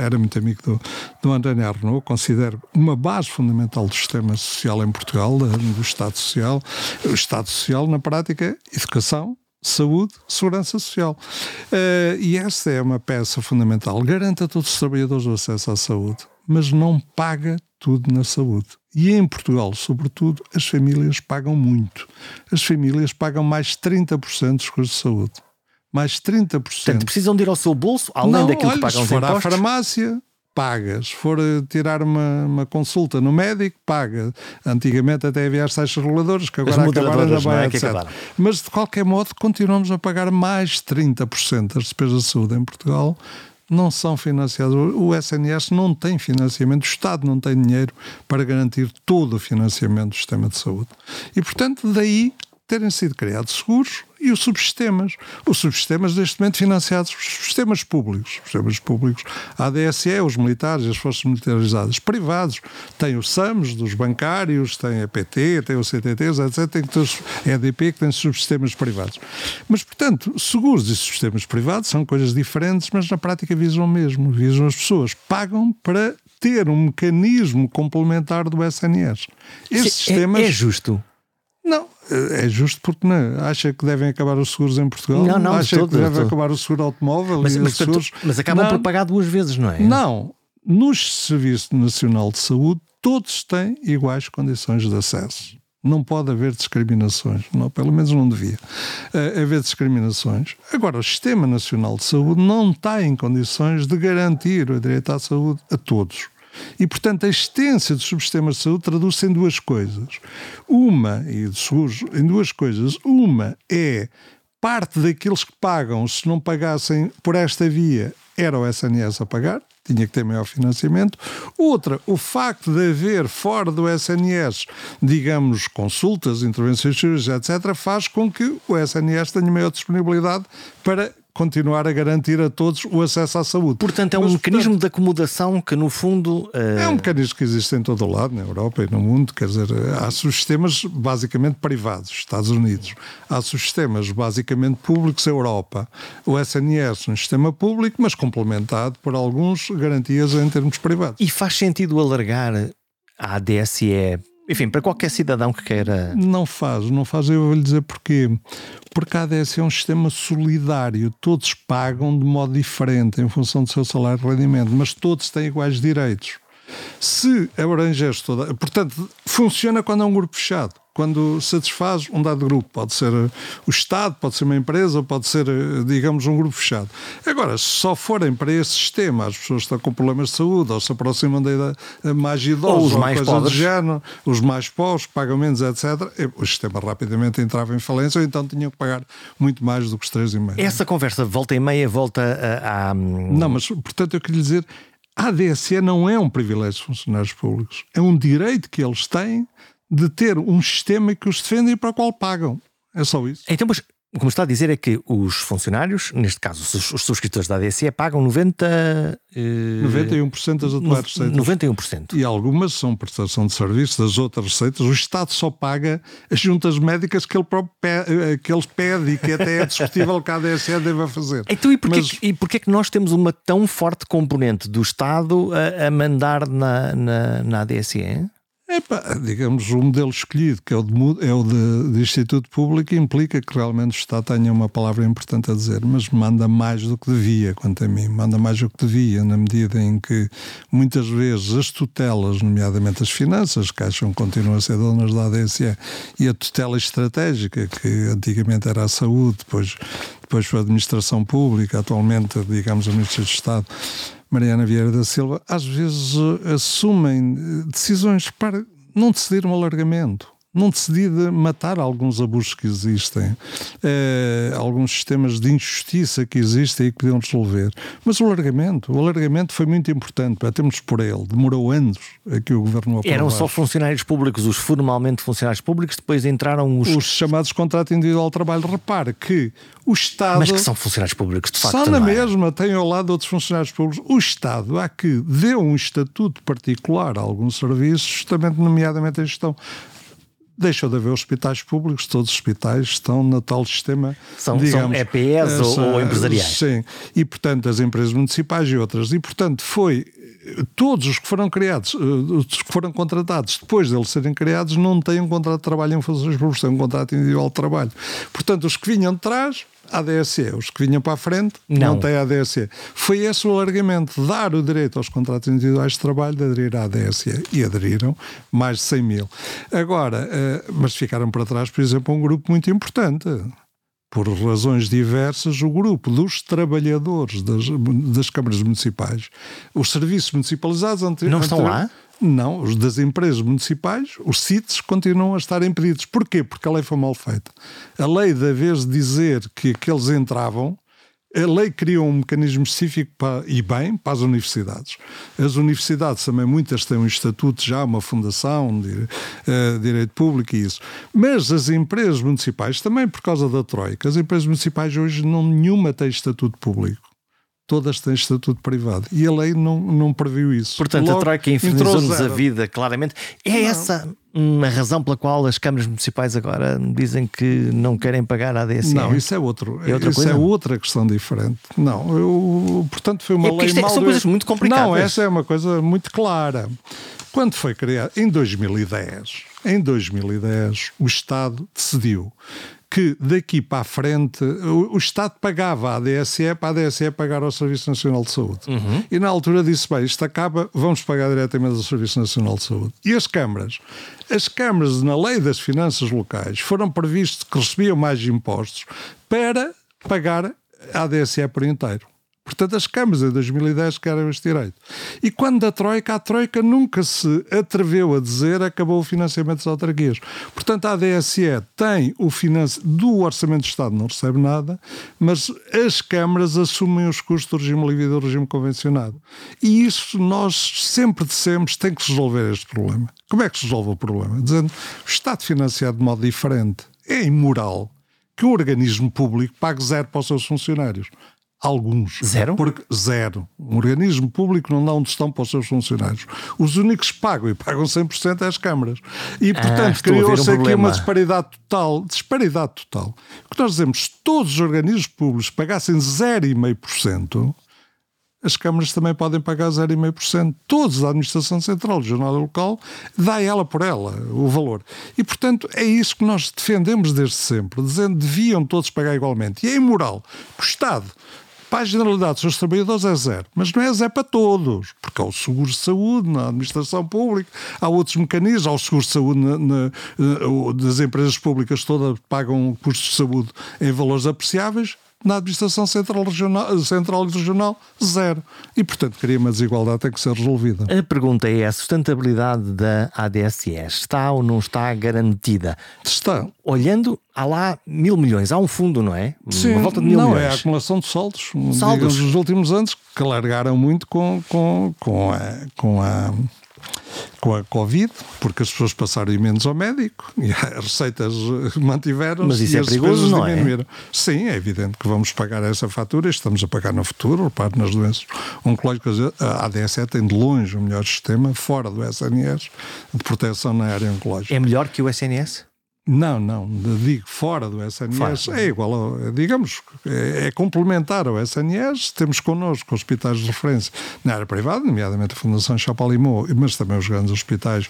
era muito amigo do, do António Arnaud, considero uma base fundamental do sistema social em Portugal, do Estado Social. O Estado Social, na prática, educação, saúde, segurança social. Uh, e essa é uma peça fundamental. Garanta a todos os trabalhadores o acesso à saúde, mas não paga tudo na saúde. E em Portugal, sobretudo, as famílias pagam muito. As famílias pagam mais 30% dos custos de saúde. Mais 30%. Portanto, precisam de ir ao seu bolso, além Não, daquilo olha, que pagam se for à farmácia, pagas. Se for tirar uma, uma consulta no médico, paga. Antigamente até havia as taxas reguladoras, que agora acabaram na Baia, é? etc. Mas, de qualquer modo, continuamos a pagar mais 30% das despesas de saúde em Portugal não são financiados. O SNS não tem financiamento, o Estado não tem dinheiro para garantir todo o financiamento do sistema de saúde. E, portanto, daí terem sido criados seguros e os subsistemas. Os subsistemas, neste momento, financiados, os sistemas públicos. Os sistemas públicos, a ADSE, os militares, as forças militarizadas, privados. Tem os SAMs, dos bancários, tem a PT, tem o CTT, etc. Tem a EDP, que tem subsistemas privados. Mas, portanto, seguros e subsistemas privados são coisas diferentes, mas na prática visam o mesmo. Visam as pessoas. Pagam para ter um mecanismo complementar do SNS. Esses é, sistemas... é justo. Não, é justo porque não, acha que devem acabar os seguros em Portugal? Não, não, acha todo, que deve acabar o seguro automóvel mas, e mas, os seguros... mas acabam não, por pagar duas vezes, não é? Não. No Serviço Nacional de Saúde, todos têm iguais condições de acesso. Não pode haver discriminações, não, pelo menos não devia uh, haver discriminações. Agora, o Sistema Nacional de Saúde não está em condições de garantir o direito à saúde a todos. E, portanto, a existência dos subsistemas de saúde traduz-se em duas coisas. Uma, e de em duas coisas. Uma é parte daqueles que pagam, se não pagassem por esta via, era o SNS a pagar, tinha que ter maior financiamento. Outra, o facto de haver fora do SNS, digamos, consultas, intervenções cirúrgicas, etc., faz com que o SNS tenha maior disponibilidade para continuar a garantir a todos o acesso à saúde. Portanto, é um Mas, mecanismo portanto, de acomodação que, no fundo. Uh... É um mecanismo que existe em todo o lado, na Europa e no mundo. Quer dizer, há sistemas basicamente privados, Estados Unidos. Há sistemas basicamente públicos, Europa. O SNS, um sistema público, mas complementado por alguns garantias em termos privados. E faz sentido alargar a DSE enfim, para qualquer cidadão que queira. Não faz, não faz. Eu vou lhe dizer porquê. Porque a ADS é um sistema solidário. Todos pagam de modo diferente em função do seu salário e rendimento, mas todos têm iguais direitos. Se abranges toda. Portanto, funciona quando é um grupo fechado quando satisfaz um dado grupo. Pode ser eh, o Estado, pode ser uma empresa, pode ser, eh, digamos, um grupo fechado. Agora, se só forem para esse sistema as pessoas estão com problemas de saúde ou se aproximam da idade eh, mais idosa ou os ou mais pobres. Género, os mais pobres, pagam menos, etc., o sistema rapidamente entrava em falência ou então tinham que pagar muito mais do que os 3,5. Essa conversa volta e meia volta a, a... Não, mas, portanto, eu queria dizer a ADSE não é um privilégio de funcionários públicos, é um direito que eles têm de ter um sistema que os defende e para o qual pagam. É só isso. Então, mas como está a dizer é que os funcionários, neste caso os, os subscritores da ADSE, pagam 90, eh, 91% das atuais receitas. 91%. E algumas são prestação de serviços, das outras receitas. O Estado só paga as juntas médicas que ele, próprio pede, eh, que ele pede e que até é discutível que a ADSE deva fazer. Então, e porquê, Mas... e porquê que nós temos uma tão forte componente do Estado a, a mandar na, na, na ADSE? Epá, digamos, o modelo escolhido, que é o, de, é o de, de, Instituto Público, implica que realmente o Estado tenha uma palavra importante a dizer, mas manda mais do que devia, quanto a mim, manda mais do que devia, na medida em que muitas vezes as tutelas, nomeadamente as finanças, que acham que continuam a ser donas da ADSE, e a tutela estratégica, que antigamente era a saúde, depois, depois foi a administração pública, atualmente, digamos, a Ministra de Estado, Mariana Vieira da Silva, às vezes eh, assumem eh, decisões para não decidir um alargamento não decidi de matar alguns abusos que existem, eh, alguns sistemas de injustiça que existem e que podiam resolver. Mas o alargamento, o alargamento foi muito importante, para termos por ele, demorou anos a que o governo aprovasse. Eram só funcionários públicos, os formalmente funcionários públicos, depois entraram os... Os chamados contrato individual de trabalho. Repare que o Estado... Mas que são funcionários públicos, de facto, Só na é? mesma, tem ao lado outros funcionários públicos. O Estado há que deu um estatuto particular a alguns serviços, justamente nomeadamente a gestão deixou de haver hospitais públicos, todos os hospitais estão no tal sistema. São, digamos, são EPS essa, ou, ou empresariais. Sim, e portanto as empresas municipais e outras. E portanto foi. Todos os que foram criados, eh, os que foram contratados depois deles serem criados, não têm um contrato de trabalho em funções públicas, têm um contrato individual de trabalho. Portanto, os que vinham de trás ADSE. Os que vinham para a frente não, não têm ADSE. Foi esse o alargamento, dar o direito aos contratos individuais de trabalho de aderir à ADSE. E aderiram mais de 100 mil. Agora, uh, mas ficaram para trás, por exemplo, um grupo muito importante. Por razões diversas, o grupo dos trabalhadores das, das câmaras municipais, os serviços municipalizados. Não estão lá? Não, os das empresas municipais, os CITES, continuam a estar impedidos. Porquê? Porque a lei foi mal feita. A lei, da vez de dizer que aqueles entravam, a lei criou um mecanismo específico para, e bem para as universidades. As universidades também, muitas têm um estatuto já, uma fundação, de, uh, direito público e isso. Mas as empresas municipais, também por causa da Troika, as empresas municipais hoje não nenhuma tem estatuto público todas têm estatuto privado. E a lei não, não previu isso. Portanto, Logo, a Troika infernizou-nos a vida, claramente. É não. essa a razão pela qual as câmaras municipais agora dizem que não querem pagar a ADSE? Não, isso é outro. É outra isso coisa? é outra questão diferente. Não, eu, portanto, foi uma é lei isto é, mal... São coisas muito complicadas. Não, essa é uma coisa muito clara. Quando foi criado, em 2010, em 2010, o Estado decidiu que daqui para a frente o, o, Estado pagava a ADSE para a ADSE pagar ao Serviço Nacional de Saúde. Uhum. E na altura disse: bem, isto acaba, vamos pagar diretamente ao Serviço Nacional de Saúde. E as câmaras? As câmaras, na lei das finanças locais, foram previstos que recebiam mais impostos para pagar a ADSE por inteiro. Portanto, as câmaras em 2010 querem este direito. E quando da Troika, a Troika nunca se atreveu a dizer acabou o financiamento das autarquias. Portanto, a ADSE tem o financiamento do Orçamento do Estado, não recebe nada, mas as câmaras assumem os custos do regime livre e do regime convencionado. E isso nós sempre dissemos tem que se resolver este problema. Como é que se resolve o problema? Dizendo o Estado financiado de modo diferente. É imoral que um organismo público pague zero para os seus funcionários. Alguns. Zero? Porque, zero. Um organismo público não dá um tostão para os seus funcionários. Os únicos que pagam e pagam 100% é as câmaras. E, ah, portanto, ah, criou-se um aqui uma disparidade total. Disparidade total. O que nós dizemos, se todos os organismos públicos pagassem 0,5%, as câmaras também podem pagar 0,5%. Todos, a Administração Central, o Jornal Local, dá ela por ela o valor. E, portanto, é isso que nós defendemos desde sempre, dizendo que deviam todos pagar igualmente. E é imoral que o Estado para a generalidade dos seus trabalhadores é zero. Mas não é zero para todos, porque há o seguro de saúde na administração pública, há outros mecanismos, há o seguro de saúde na, na, das empresas públicas todas pagam custos de saúde em valores apreciáveis, na administração central, regional, central e regional, zero. E, portanto, queria uma desigualdade tem que ser resolvida. A pergunta é: a sustentabilidade da ADSE está ou não está garantida? Está. Olhando, há lá mil milhões, há um fundo, não é? Sim, Uma volta de mil não, milhões. é a acumulação de saldos. Saldos. Digamos, nos últimos anos, que largaram muito com, com, com a. Com a com a Covid, porque as pessoas passaram menos ao médico e as receitas mantiveram-se. Mas isso é perigoso, não é? diminuíram. é? Sim, é evidente que vamos pagar essa fatura, estamos a pagar no futuro, repare nas doenças oncológicas. A ADSE tem de longe o melhor sistema, fora do SNS, de proteção na área oncológica. É melhor que o SNS? Não, não, digo fora do SNS, é igual, ao, digamos, é, é, complementar ao SNS. Temos connosco hospitais de referência na área privada, nomeadamente a Fundação Chapalimau, mas também os grandes hospitais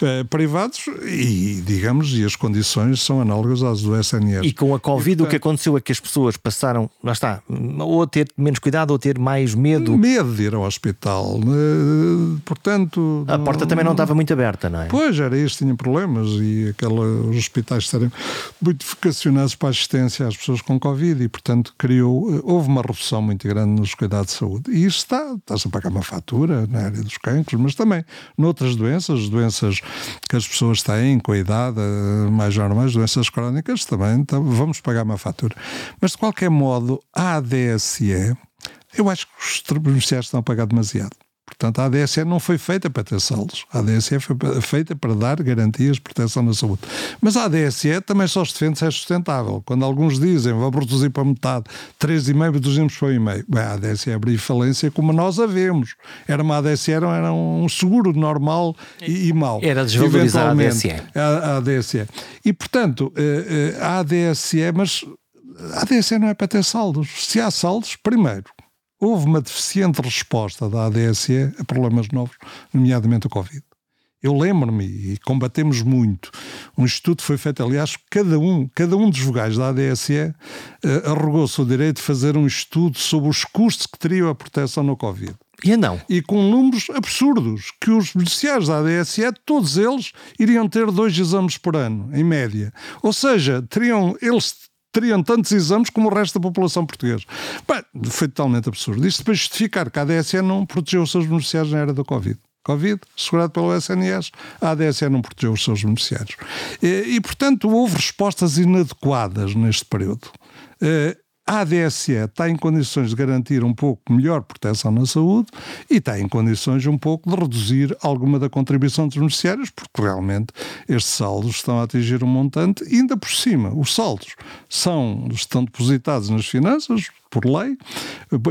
eh, privados, e, digamos, e as condições são análogas às do SNS. E com a Covid, e, portanto, o que aconteceu é que as pessoas passaram, lá está, ou a ter menos cuidado ou a ter mais medo. Medo de ir ao hospital, eh, portanto. A porta não, também não estava muito aberta, não é? Pois, era isso, tinha problemas, e aqueles hospitais estarem muito vocacionados para a assistência às pessoas com Covid e, portanto, criou, eh, houve uma redução muito grande nos cuidados de saúde. E isso está, está-se a pagar uma fatura na área dos cancros, mas também noutras doenças, doenças que as pessoas têm com a idade eh, mais normais, doenças crónicas, também então, vamos pagar uma fatura. Mas, de qualquer modo, a ADSE, eu acho que os beneficiários estão a pagar demasiado. Portanto, a ADSE não foi feita para ter saldos. A ADSE foi feita para dar garantias de proteção na saúde. Mas a ADSE também só se defende se é sustentável. Quando alguns dizem vou produzir para metade, 3,5 produzimos para 1,5. Bem, a ADSE abriu falência como nós a vemos. Era uma ADSE, era um seguro normal e, e mau. Era desvalorizar a ADSE. A, a ADSE. E, portanto, eh, eh, a ADSE, mas a ADSE não é para ter saldos. Se há saldos, primeiro, houve uma deficiente resposta da ADSE a problemas novos, nomeadamente o Covid. Eu lembro-me, e combatemos muito, um estudo foi feito, aliás, cada um, cada um dos vogais da ADSE uh, arrogou-se o direito de fazer um estudo sobre os custos que teria a proteção no Covid. E não. E com números absurdos, que os beneficiários da ADSE, todos eles, iriam ter dois exames por ano, em média. Ou seja, teriam, eles teriam tantos exames como o resto da população portuguesa. Bem, foi totalmente absurdo. Isto para justificar que a ADSE não protegeu os seus beneficiários na era da Covid. Covid, segurado pelo SNS, a ADSE não protegeu os seus beneficiários. E, e portanto, houve respostas inadequadas neste período. A ADSE está em condições de garantir um pouco melhor proteção na saúde e está em condições um pouco de reduzir alguma da contribuição dos beneficiários, porque realmente estes saldos estão a atingir um montante e ainda por cima. Os saldos são, estão depositados nas finanças, por lei,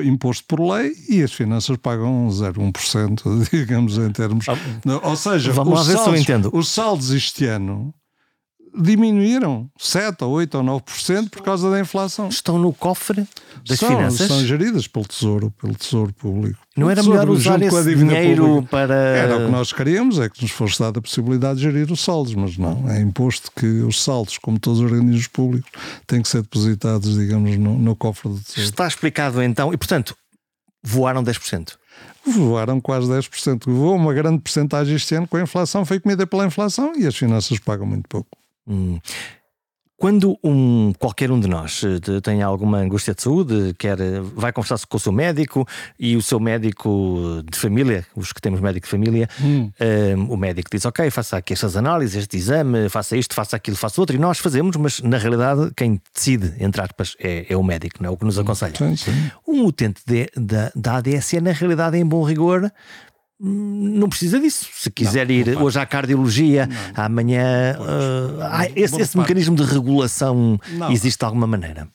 imposto por lei, e as finanças pagam 0,1%, digamos, em termos. Ah, ou seja, Vamos os, saldos, os saldos este ano diminuíram 7 ou 8 ou 9% por causa da inflação. Estão no cofre das são, finanças? São geridas pelo Tesouro, pelo Tesouro Público. Não era melhor usar esse dinheiro pública. para... Era o que nós queríamos, é que nos fosse dada a possibilidade de gerir os saldos, mas não. É imposto que os saldos, como todos os organismos públicos, têm que ser depositados, digamos, no, no cofre do Tesouro. Está explicado então. E, portanto, voaram 10%? voaram quase 10%. Voou uma grande porcentagem este ano com a inflação, foi comida pela inflação e as finanças pagam muito pouco. Hum. Quando um, qualquer um de nós eh, tem alguma angústia de saúde, quer, eh, vai conversar-se com o seu médico e o seu médico de família, os que temos médico de família, hum. um, eh, o médico diz: Ok, faça aqui estas análises, este exame, faça isto, faça aquilo, faça outro, e nós fazemos, mas na realidade quem decide, entre aspas, é, é o médico, não é o que nos aconselha. Sim, sim. Um utente de, da, da ADSE, na realidade, em bom rigor, não precisa disso. Se quiser não, ir não hoje à cardiologia, não, amanhã. Uh, esse, esse mecanismo de regulação existe de alguma maneira?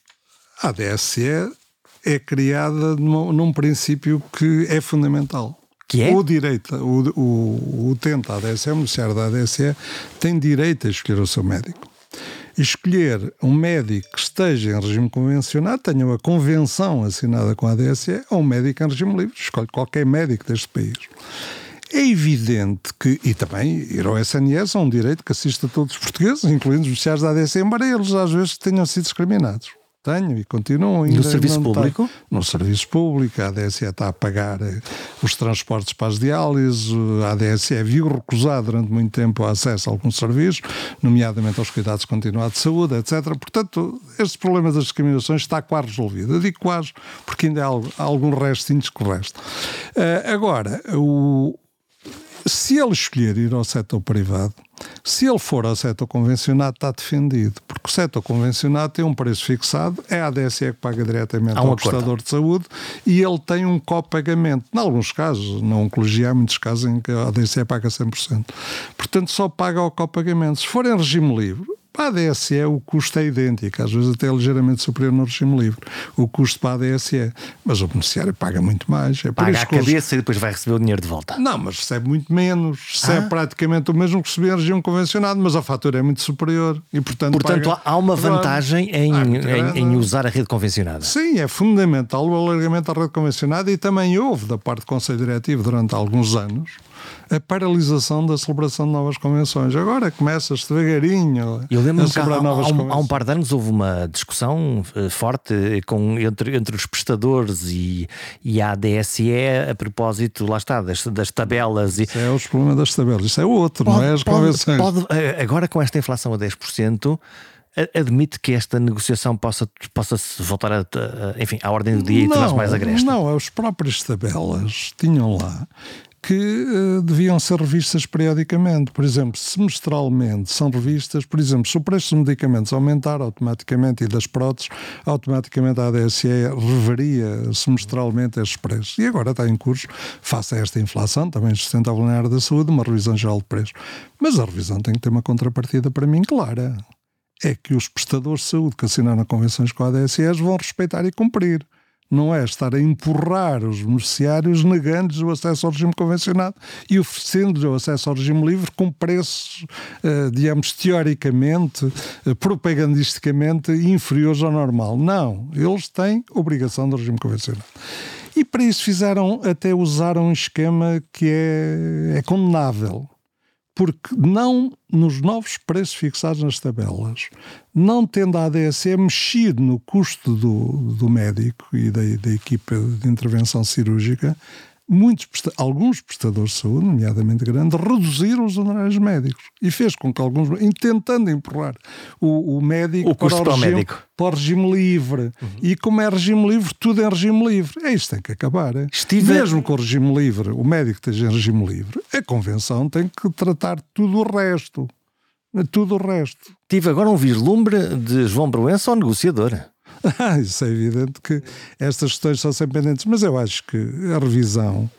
A DSE é criada num, num, princípio que é fundamental. Que é? O direito, o, o, o utente da ADSE, o beneficiário da ADSE, tem direito a escolher o seu médico. Escolher um médico que esteja em regime convencionado, tenha uma convenção assinada com a ADSE, ou um médico em regime livre. Escolhe qualquer médico deste país. É evidente que, e também ir ao SNS é um direito que assiste a todos os portugueses, incluindo os beneficiários da ADSE, embora eles às vezes tenham sido discriminados. Tenho e continuam. No serviço público? no serviço público. A ADSE está a pagar eh, os transportes para as diálises. A ADSE viu recusar durante muito tempo o acesso a alguns serviços, nomeadamente aos cuidados continuados de saúde, etc. Portanto, este problema das discriminações está quase resolvido. Eu digo quase porque ainda há algum restinhos que resta. Uh, agora, o, se ele escolher ir ao setor privado, se ele for ao setor convencionado, está defendido, porque o setor convencionado tem um preço fixado, é a ADSE que paga diretamente um ao prestador de saúde e ele tem um copagamento. Em alguns casos, na oncologia, há muitos casos em que a ADSE paga 100%. Portanto, só paga o copagamento. Se for em regime livre, para a DSE o custo é idêntico, às vezes até é ligeiramente superior no regime livre, o custo para a DSE. Mas o beneficiário paga muito mais. É paga a cabeça e depois vai receber o dinheiro de volta. Não, mas recebe muito menos. Recebe ah. praticamente o mesmo que recebia em regime convencionado, mas a fatura é muito superior e, portanto. Portanto, paga... há uma vantagem em, em, em, usar a rede convencionada. Sim, é fundamental o alargamento da rede convencionada e também houve da parte do Conselho Diretivo durante alguns anos a paralisação da celebração de novas convenções. Agora começa-se devagarinho Eu lembro a celebrar há, novas há, convenções. Há um par de anos houve uma discussão uh, forte com, entre, entre os prestadores e, e a ADSE a propósito, lá está, das, das tabelas. E... Isso é os problemas das tabelas, isso é outro, pode, não é as pode, convenções. Pode, eh, agora com esta inflação a 10%, admite que esta negociação possa, possa se voltar a, enfim, à ordem do dia não, e tornar-se mais agreste? Não, as próprias tabelas tinham lá que uh, deviam ser revistas periodicamente. Por exemplo, semestralmente são revistas, por exemplo, se o preço dos medicamentos aumentar automaticamente e das próteses, automaticamente a ADSE reveria semestralmente estes preços. E agora está em curso, face a esta inflação, também sustentável na área da saúde, uma revisão geral de preços. Mas a revisão tem que ter uma contrapartida para mim clara. É que os prestadores de saúde que assinaram convenções com a ADSEs vão respeitar e cumprir não é estar a empurrar os beneficiários negando-lhes o acesso ao regime convencionado e oferecendo-lhes o acesso ao regime livre com preços, uh, digamos, teoricamente, uh, propagandisticamente inferiores ao normal. Não, eles têm obrigação do regime convencionado. E para isso fizeram, até usaram um esquema que é, é condenável porque não nos novos preços fixados nas tabelas, não tendo a ADSE mexido no custo do, do médico e da, da equipa de intervenção cirúrgica, muitos, alguns prestadores de saúde, nomeadamente grandes, reduziram os honorários médicos e fez com que alguns, tentando empurrar o, o médico, o para, o regime, médico. para o regime livre. Uhum. E como é regime livre, tudo é regime livre. É isto tem que acabar. É? Estive... Mesmo com o regime livre, o médico esteja em regime livre, a convenção tem que tratar tudo o resto. Tudo o resto. Tive agora um vislumbre de João Proença ao negociador. Isso é evidente que estas questões são sempre pendentes, mas eu acho que a revisão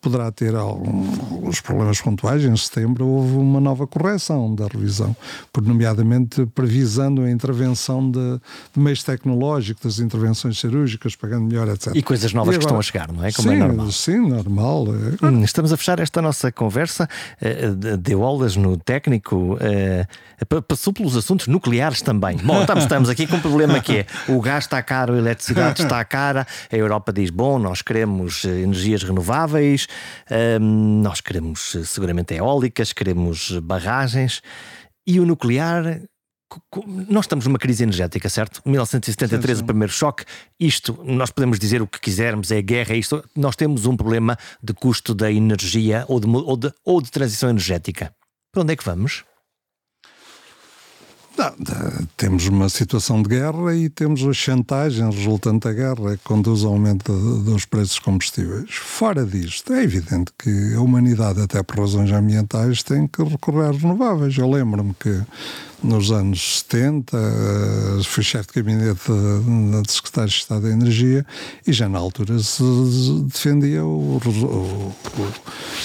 poderá ter alguns problemas pontuais. Em setembro houve uma nova correção da revisão, por nomeadamente previsando a intervenção de, de meios tecnológicos, das intervenções cirúrgicas, pagando melhor, etc. E coisas novas e agora, que estão a chegar, não é? Como é sim, é normal. Sim, normal. É. Hum, estamos a fechar esta nossa conversa. Eh, deu aulas no técnico, eh, passou pelos assuntos nucleares também. Bom, estamos, estamos aqui com um problema que é o gás está caro, a eletricidade está cara, a Europa diz, bom, nós queremos eh, energias renováveis, nós queremos seguramente eólicas, queremos barragens e o nuclear. Nós estamos numa crise energética, certo? 1973, sim, sim. o primeiro choque. Isto, nós podemos dizer o que quisermos, é guerra, é isto. Nós temos um problema de custo da energia ou de, ou de, ou de transição energética. Para onde é que vamos? Não, temos uma situação de guerra e temos a chantagem resultante da guerra que conduz ao aumento dos preços combustíveis. Fora disto, é evidente que a humanidade, até por razões ambientais, tem que recorrer às renováveis. Eu lembro-me que nos anos 70, eh, fui chefe de gabinete de secretário de Estado da Energia e já na altura se defendia o, o,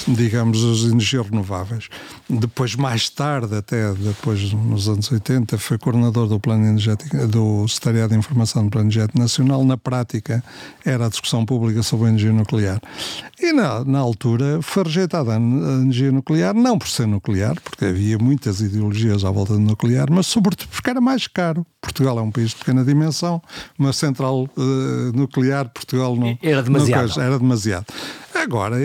digamos, as energias renováveis. Depois, mais tarde, até depois nos anos 80, foi coordenador do Plano Energético, do Secretariado de Informação do Plano Energético Nacional. Na prática, era a discussão pública sobre a energia nuclear. E na, na altura foi rejeitada a energia nuclear, não por ser nuclear, porque havia muitas ideologias à volta do nuclear, mas sobretudo porque era mais caro. Portugal é um país de pequena dimensão, uma central uh, nuclear, Portugal não. Era demasiado. Não, era demasiado. Agora,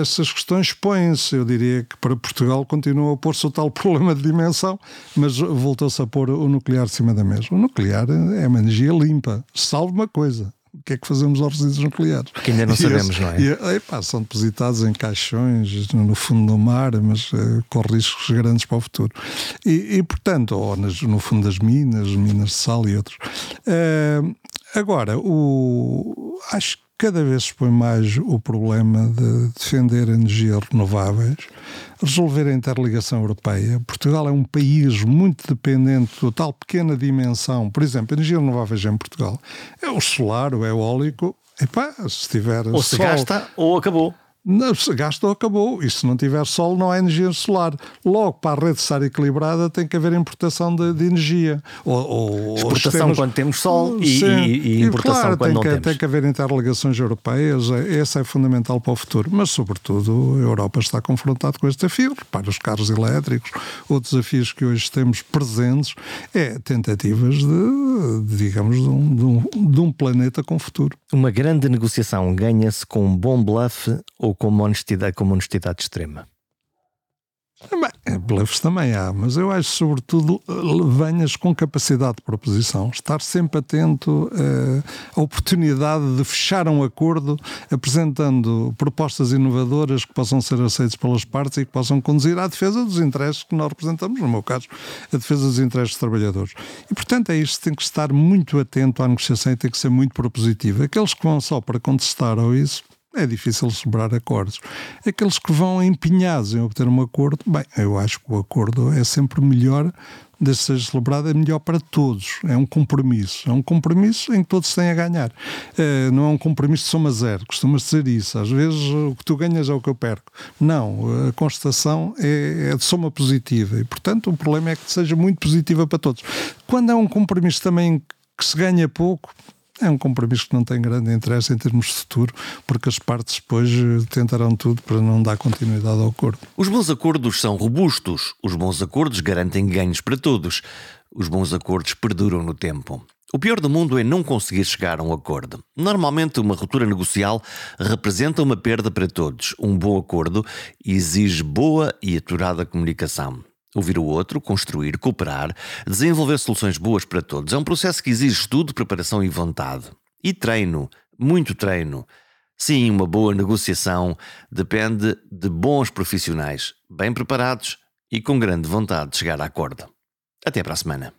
essas questões põem-se. Eu diria que para Portugal continua a pôr-se o tal problema de dimensão, mas voltou-se a pôr o nuclear de cima da mesa. O nuclear é uma energia limpa. Salve uma coisa. O que é que fazemos aos resíduos nucleares? Que ainda não sabemos, não é? E, epá, são depositados em caixões no fundo do mar, mas uh, com riscos grandes para o futuro. E, e portanto, ou nas, no fundo das minas, minas de sal e outros. Uh, agora, o, acho que cada vez se põe mais o problema de defender energias renováveis, resolver a interligação europeia. Portugal é um país muito dependente de tal pequena dimensão. Por exemplo, energias renováveis em Portugal é o solar, o eólico. Epá, se tiver ou se sol, gasta ou acabou. Não, se gastou, acabou. E se não tiver sol, não há energia solar. Logo, para a rede estar equilibrada, tem que haver importação de, de energia. Ou, ou Exportação quando temos sol e, e, e importação claro, quando não que, temos. Tem que haver interligações europeias, é, essa é fundamental para o futuro. Mas, sobretudo, a Europa está confrontada com este desafio. Para os carros elétricos, outros desafios que hoje temos presentes, é tentativas de, de digamos, de um, de, um, de um planeta com futuro. Uma grande negociação ganha-se com um bom bluff ou ou com uma honestidade, com uma honestidade extrema? Bem, blefs também há, mas eu acho, sobretudo, venhas com capacidade de proposição, estar sempre atento uh, à oportunidade de fechar um acordo apresentando propostas inovadoras que possam ser aceitas pelas partes e que possam conduzir à defesa dos interesses que nós representamos, no meu caso, a defesa dos interesses dos trabalhadores. E, portanto, é isto, tem que estar muito atento à negociação e tem que ser muito propositiva. Aqueles que vão só para contestar ou isso, é difícil celebrar acordos. Aqueles que vão empenhados em obter um acordo, bem, eu acho que o acordo é sempre melhor, que seja celebrado, é melhor para todos. É um compromisso. É um compromisso em que todos têm a ganhar. É, não é um compromisso de soma zero. Costumas dizer isso. Às vezes o que tu ganhas é o que eu perco. Não. A constatação é, é de soma positiva. E, portanto, o problema é que seja muito positiva para todos. Quando é um compromisso também que se ganha pouco, é um compromisso que não tem grande interesse em termos de futuro, porque as partes depois eh, tentarão tudo para não dar continuidade ao acordo. Os bons acordos são robustos, os bons acordos garantem ganhos para todos, os bons acordos perduram no tempo. O pior do mundo é não conseguir chegar a um acordo. Normalmente, uma ruptura negocial representa uma perda para todos. Um bom acordo exige boa e aturada comunicação. Ouvir o outro, construir, cooperar, desenvolver soluções boas para todos. É um processo que exige estudo, preparação e vontade. E treino, muito treino. Sim, uma boa negociação depende de bons profissionais, bem preparados e com grande vontade de chegar a acordo. Até para a semana.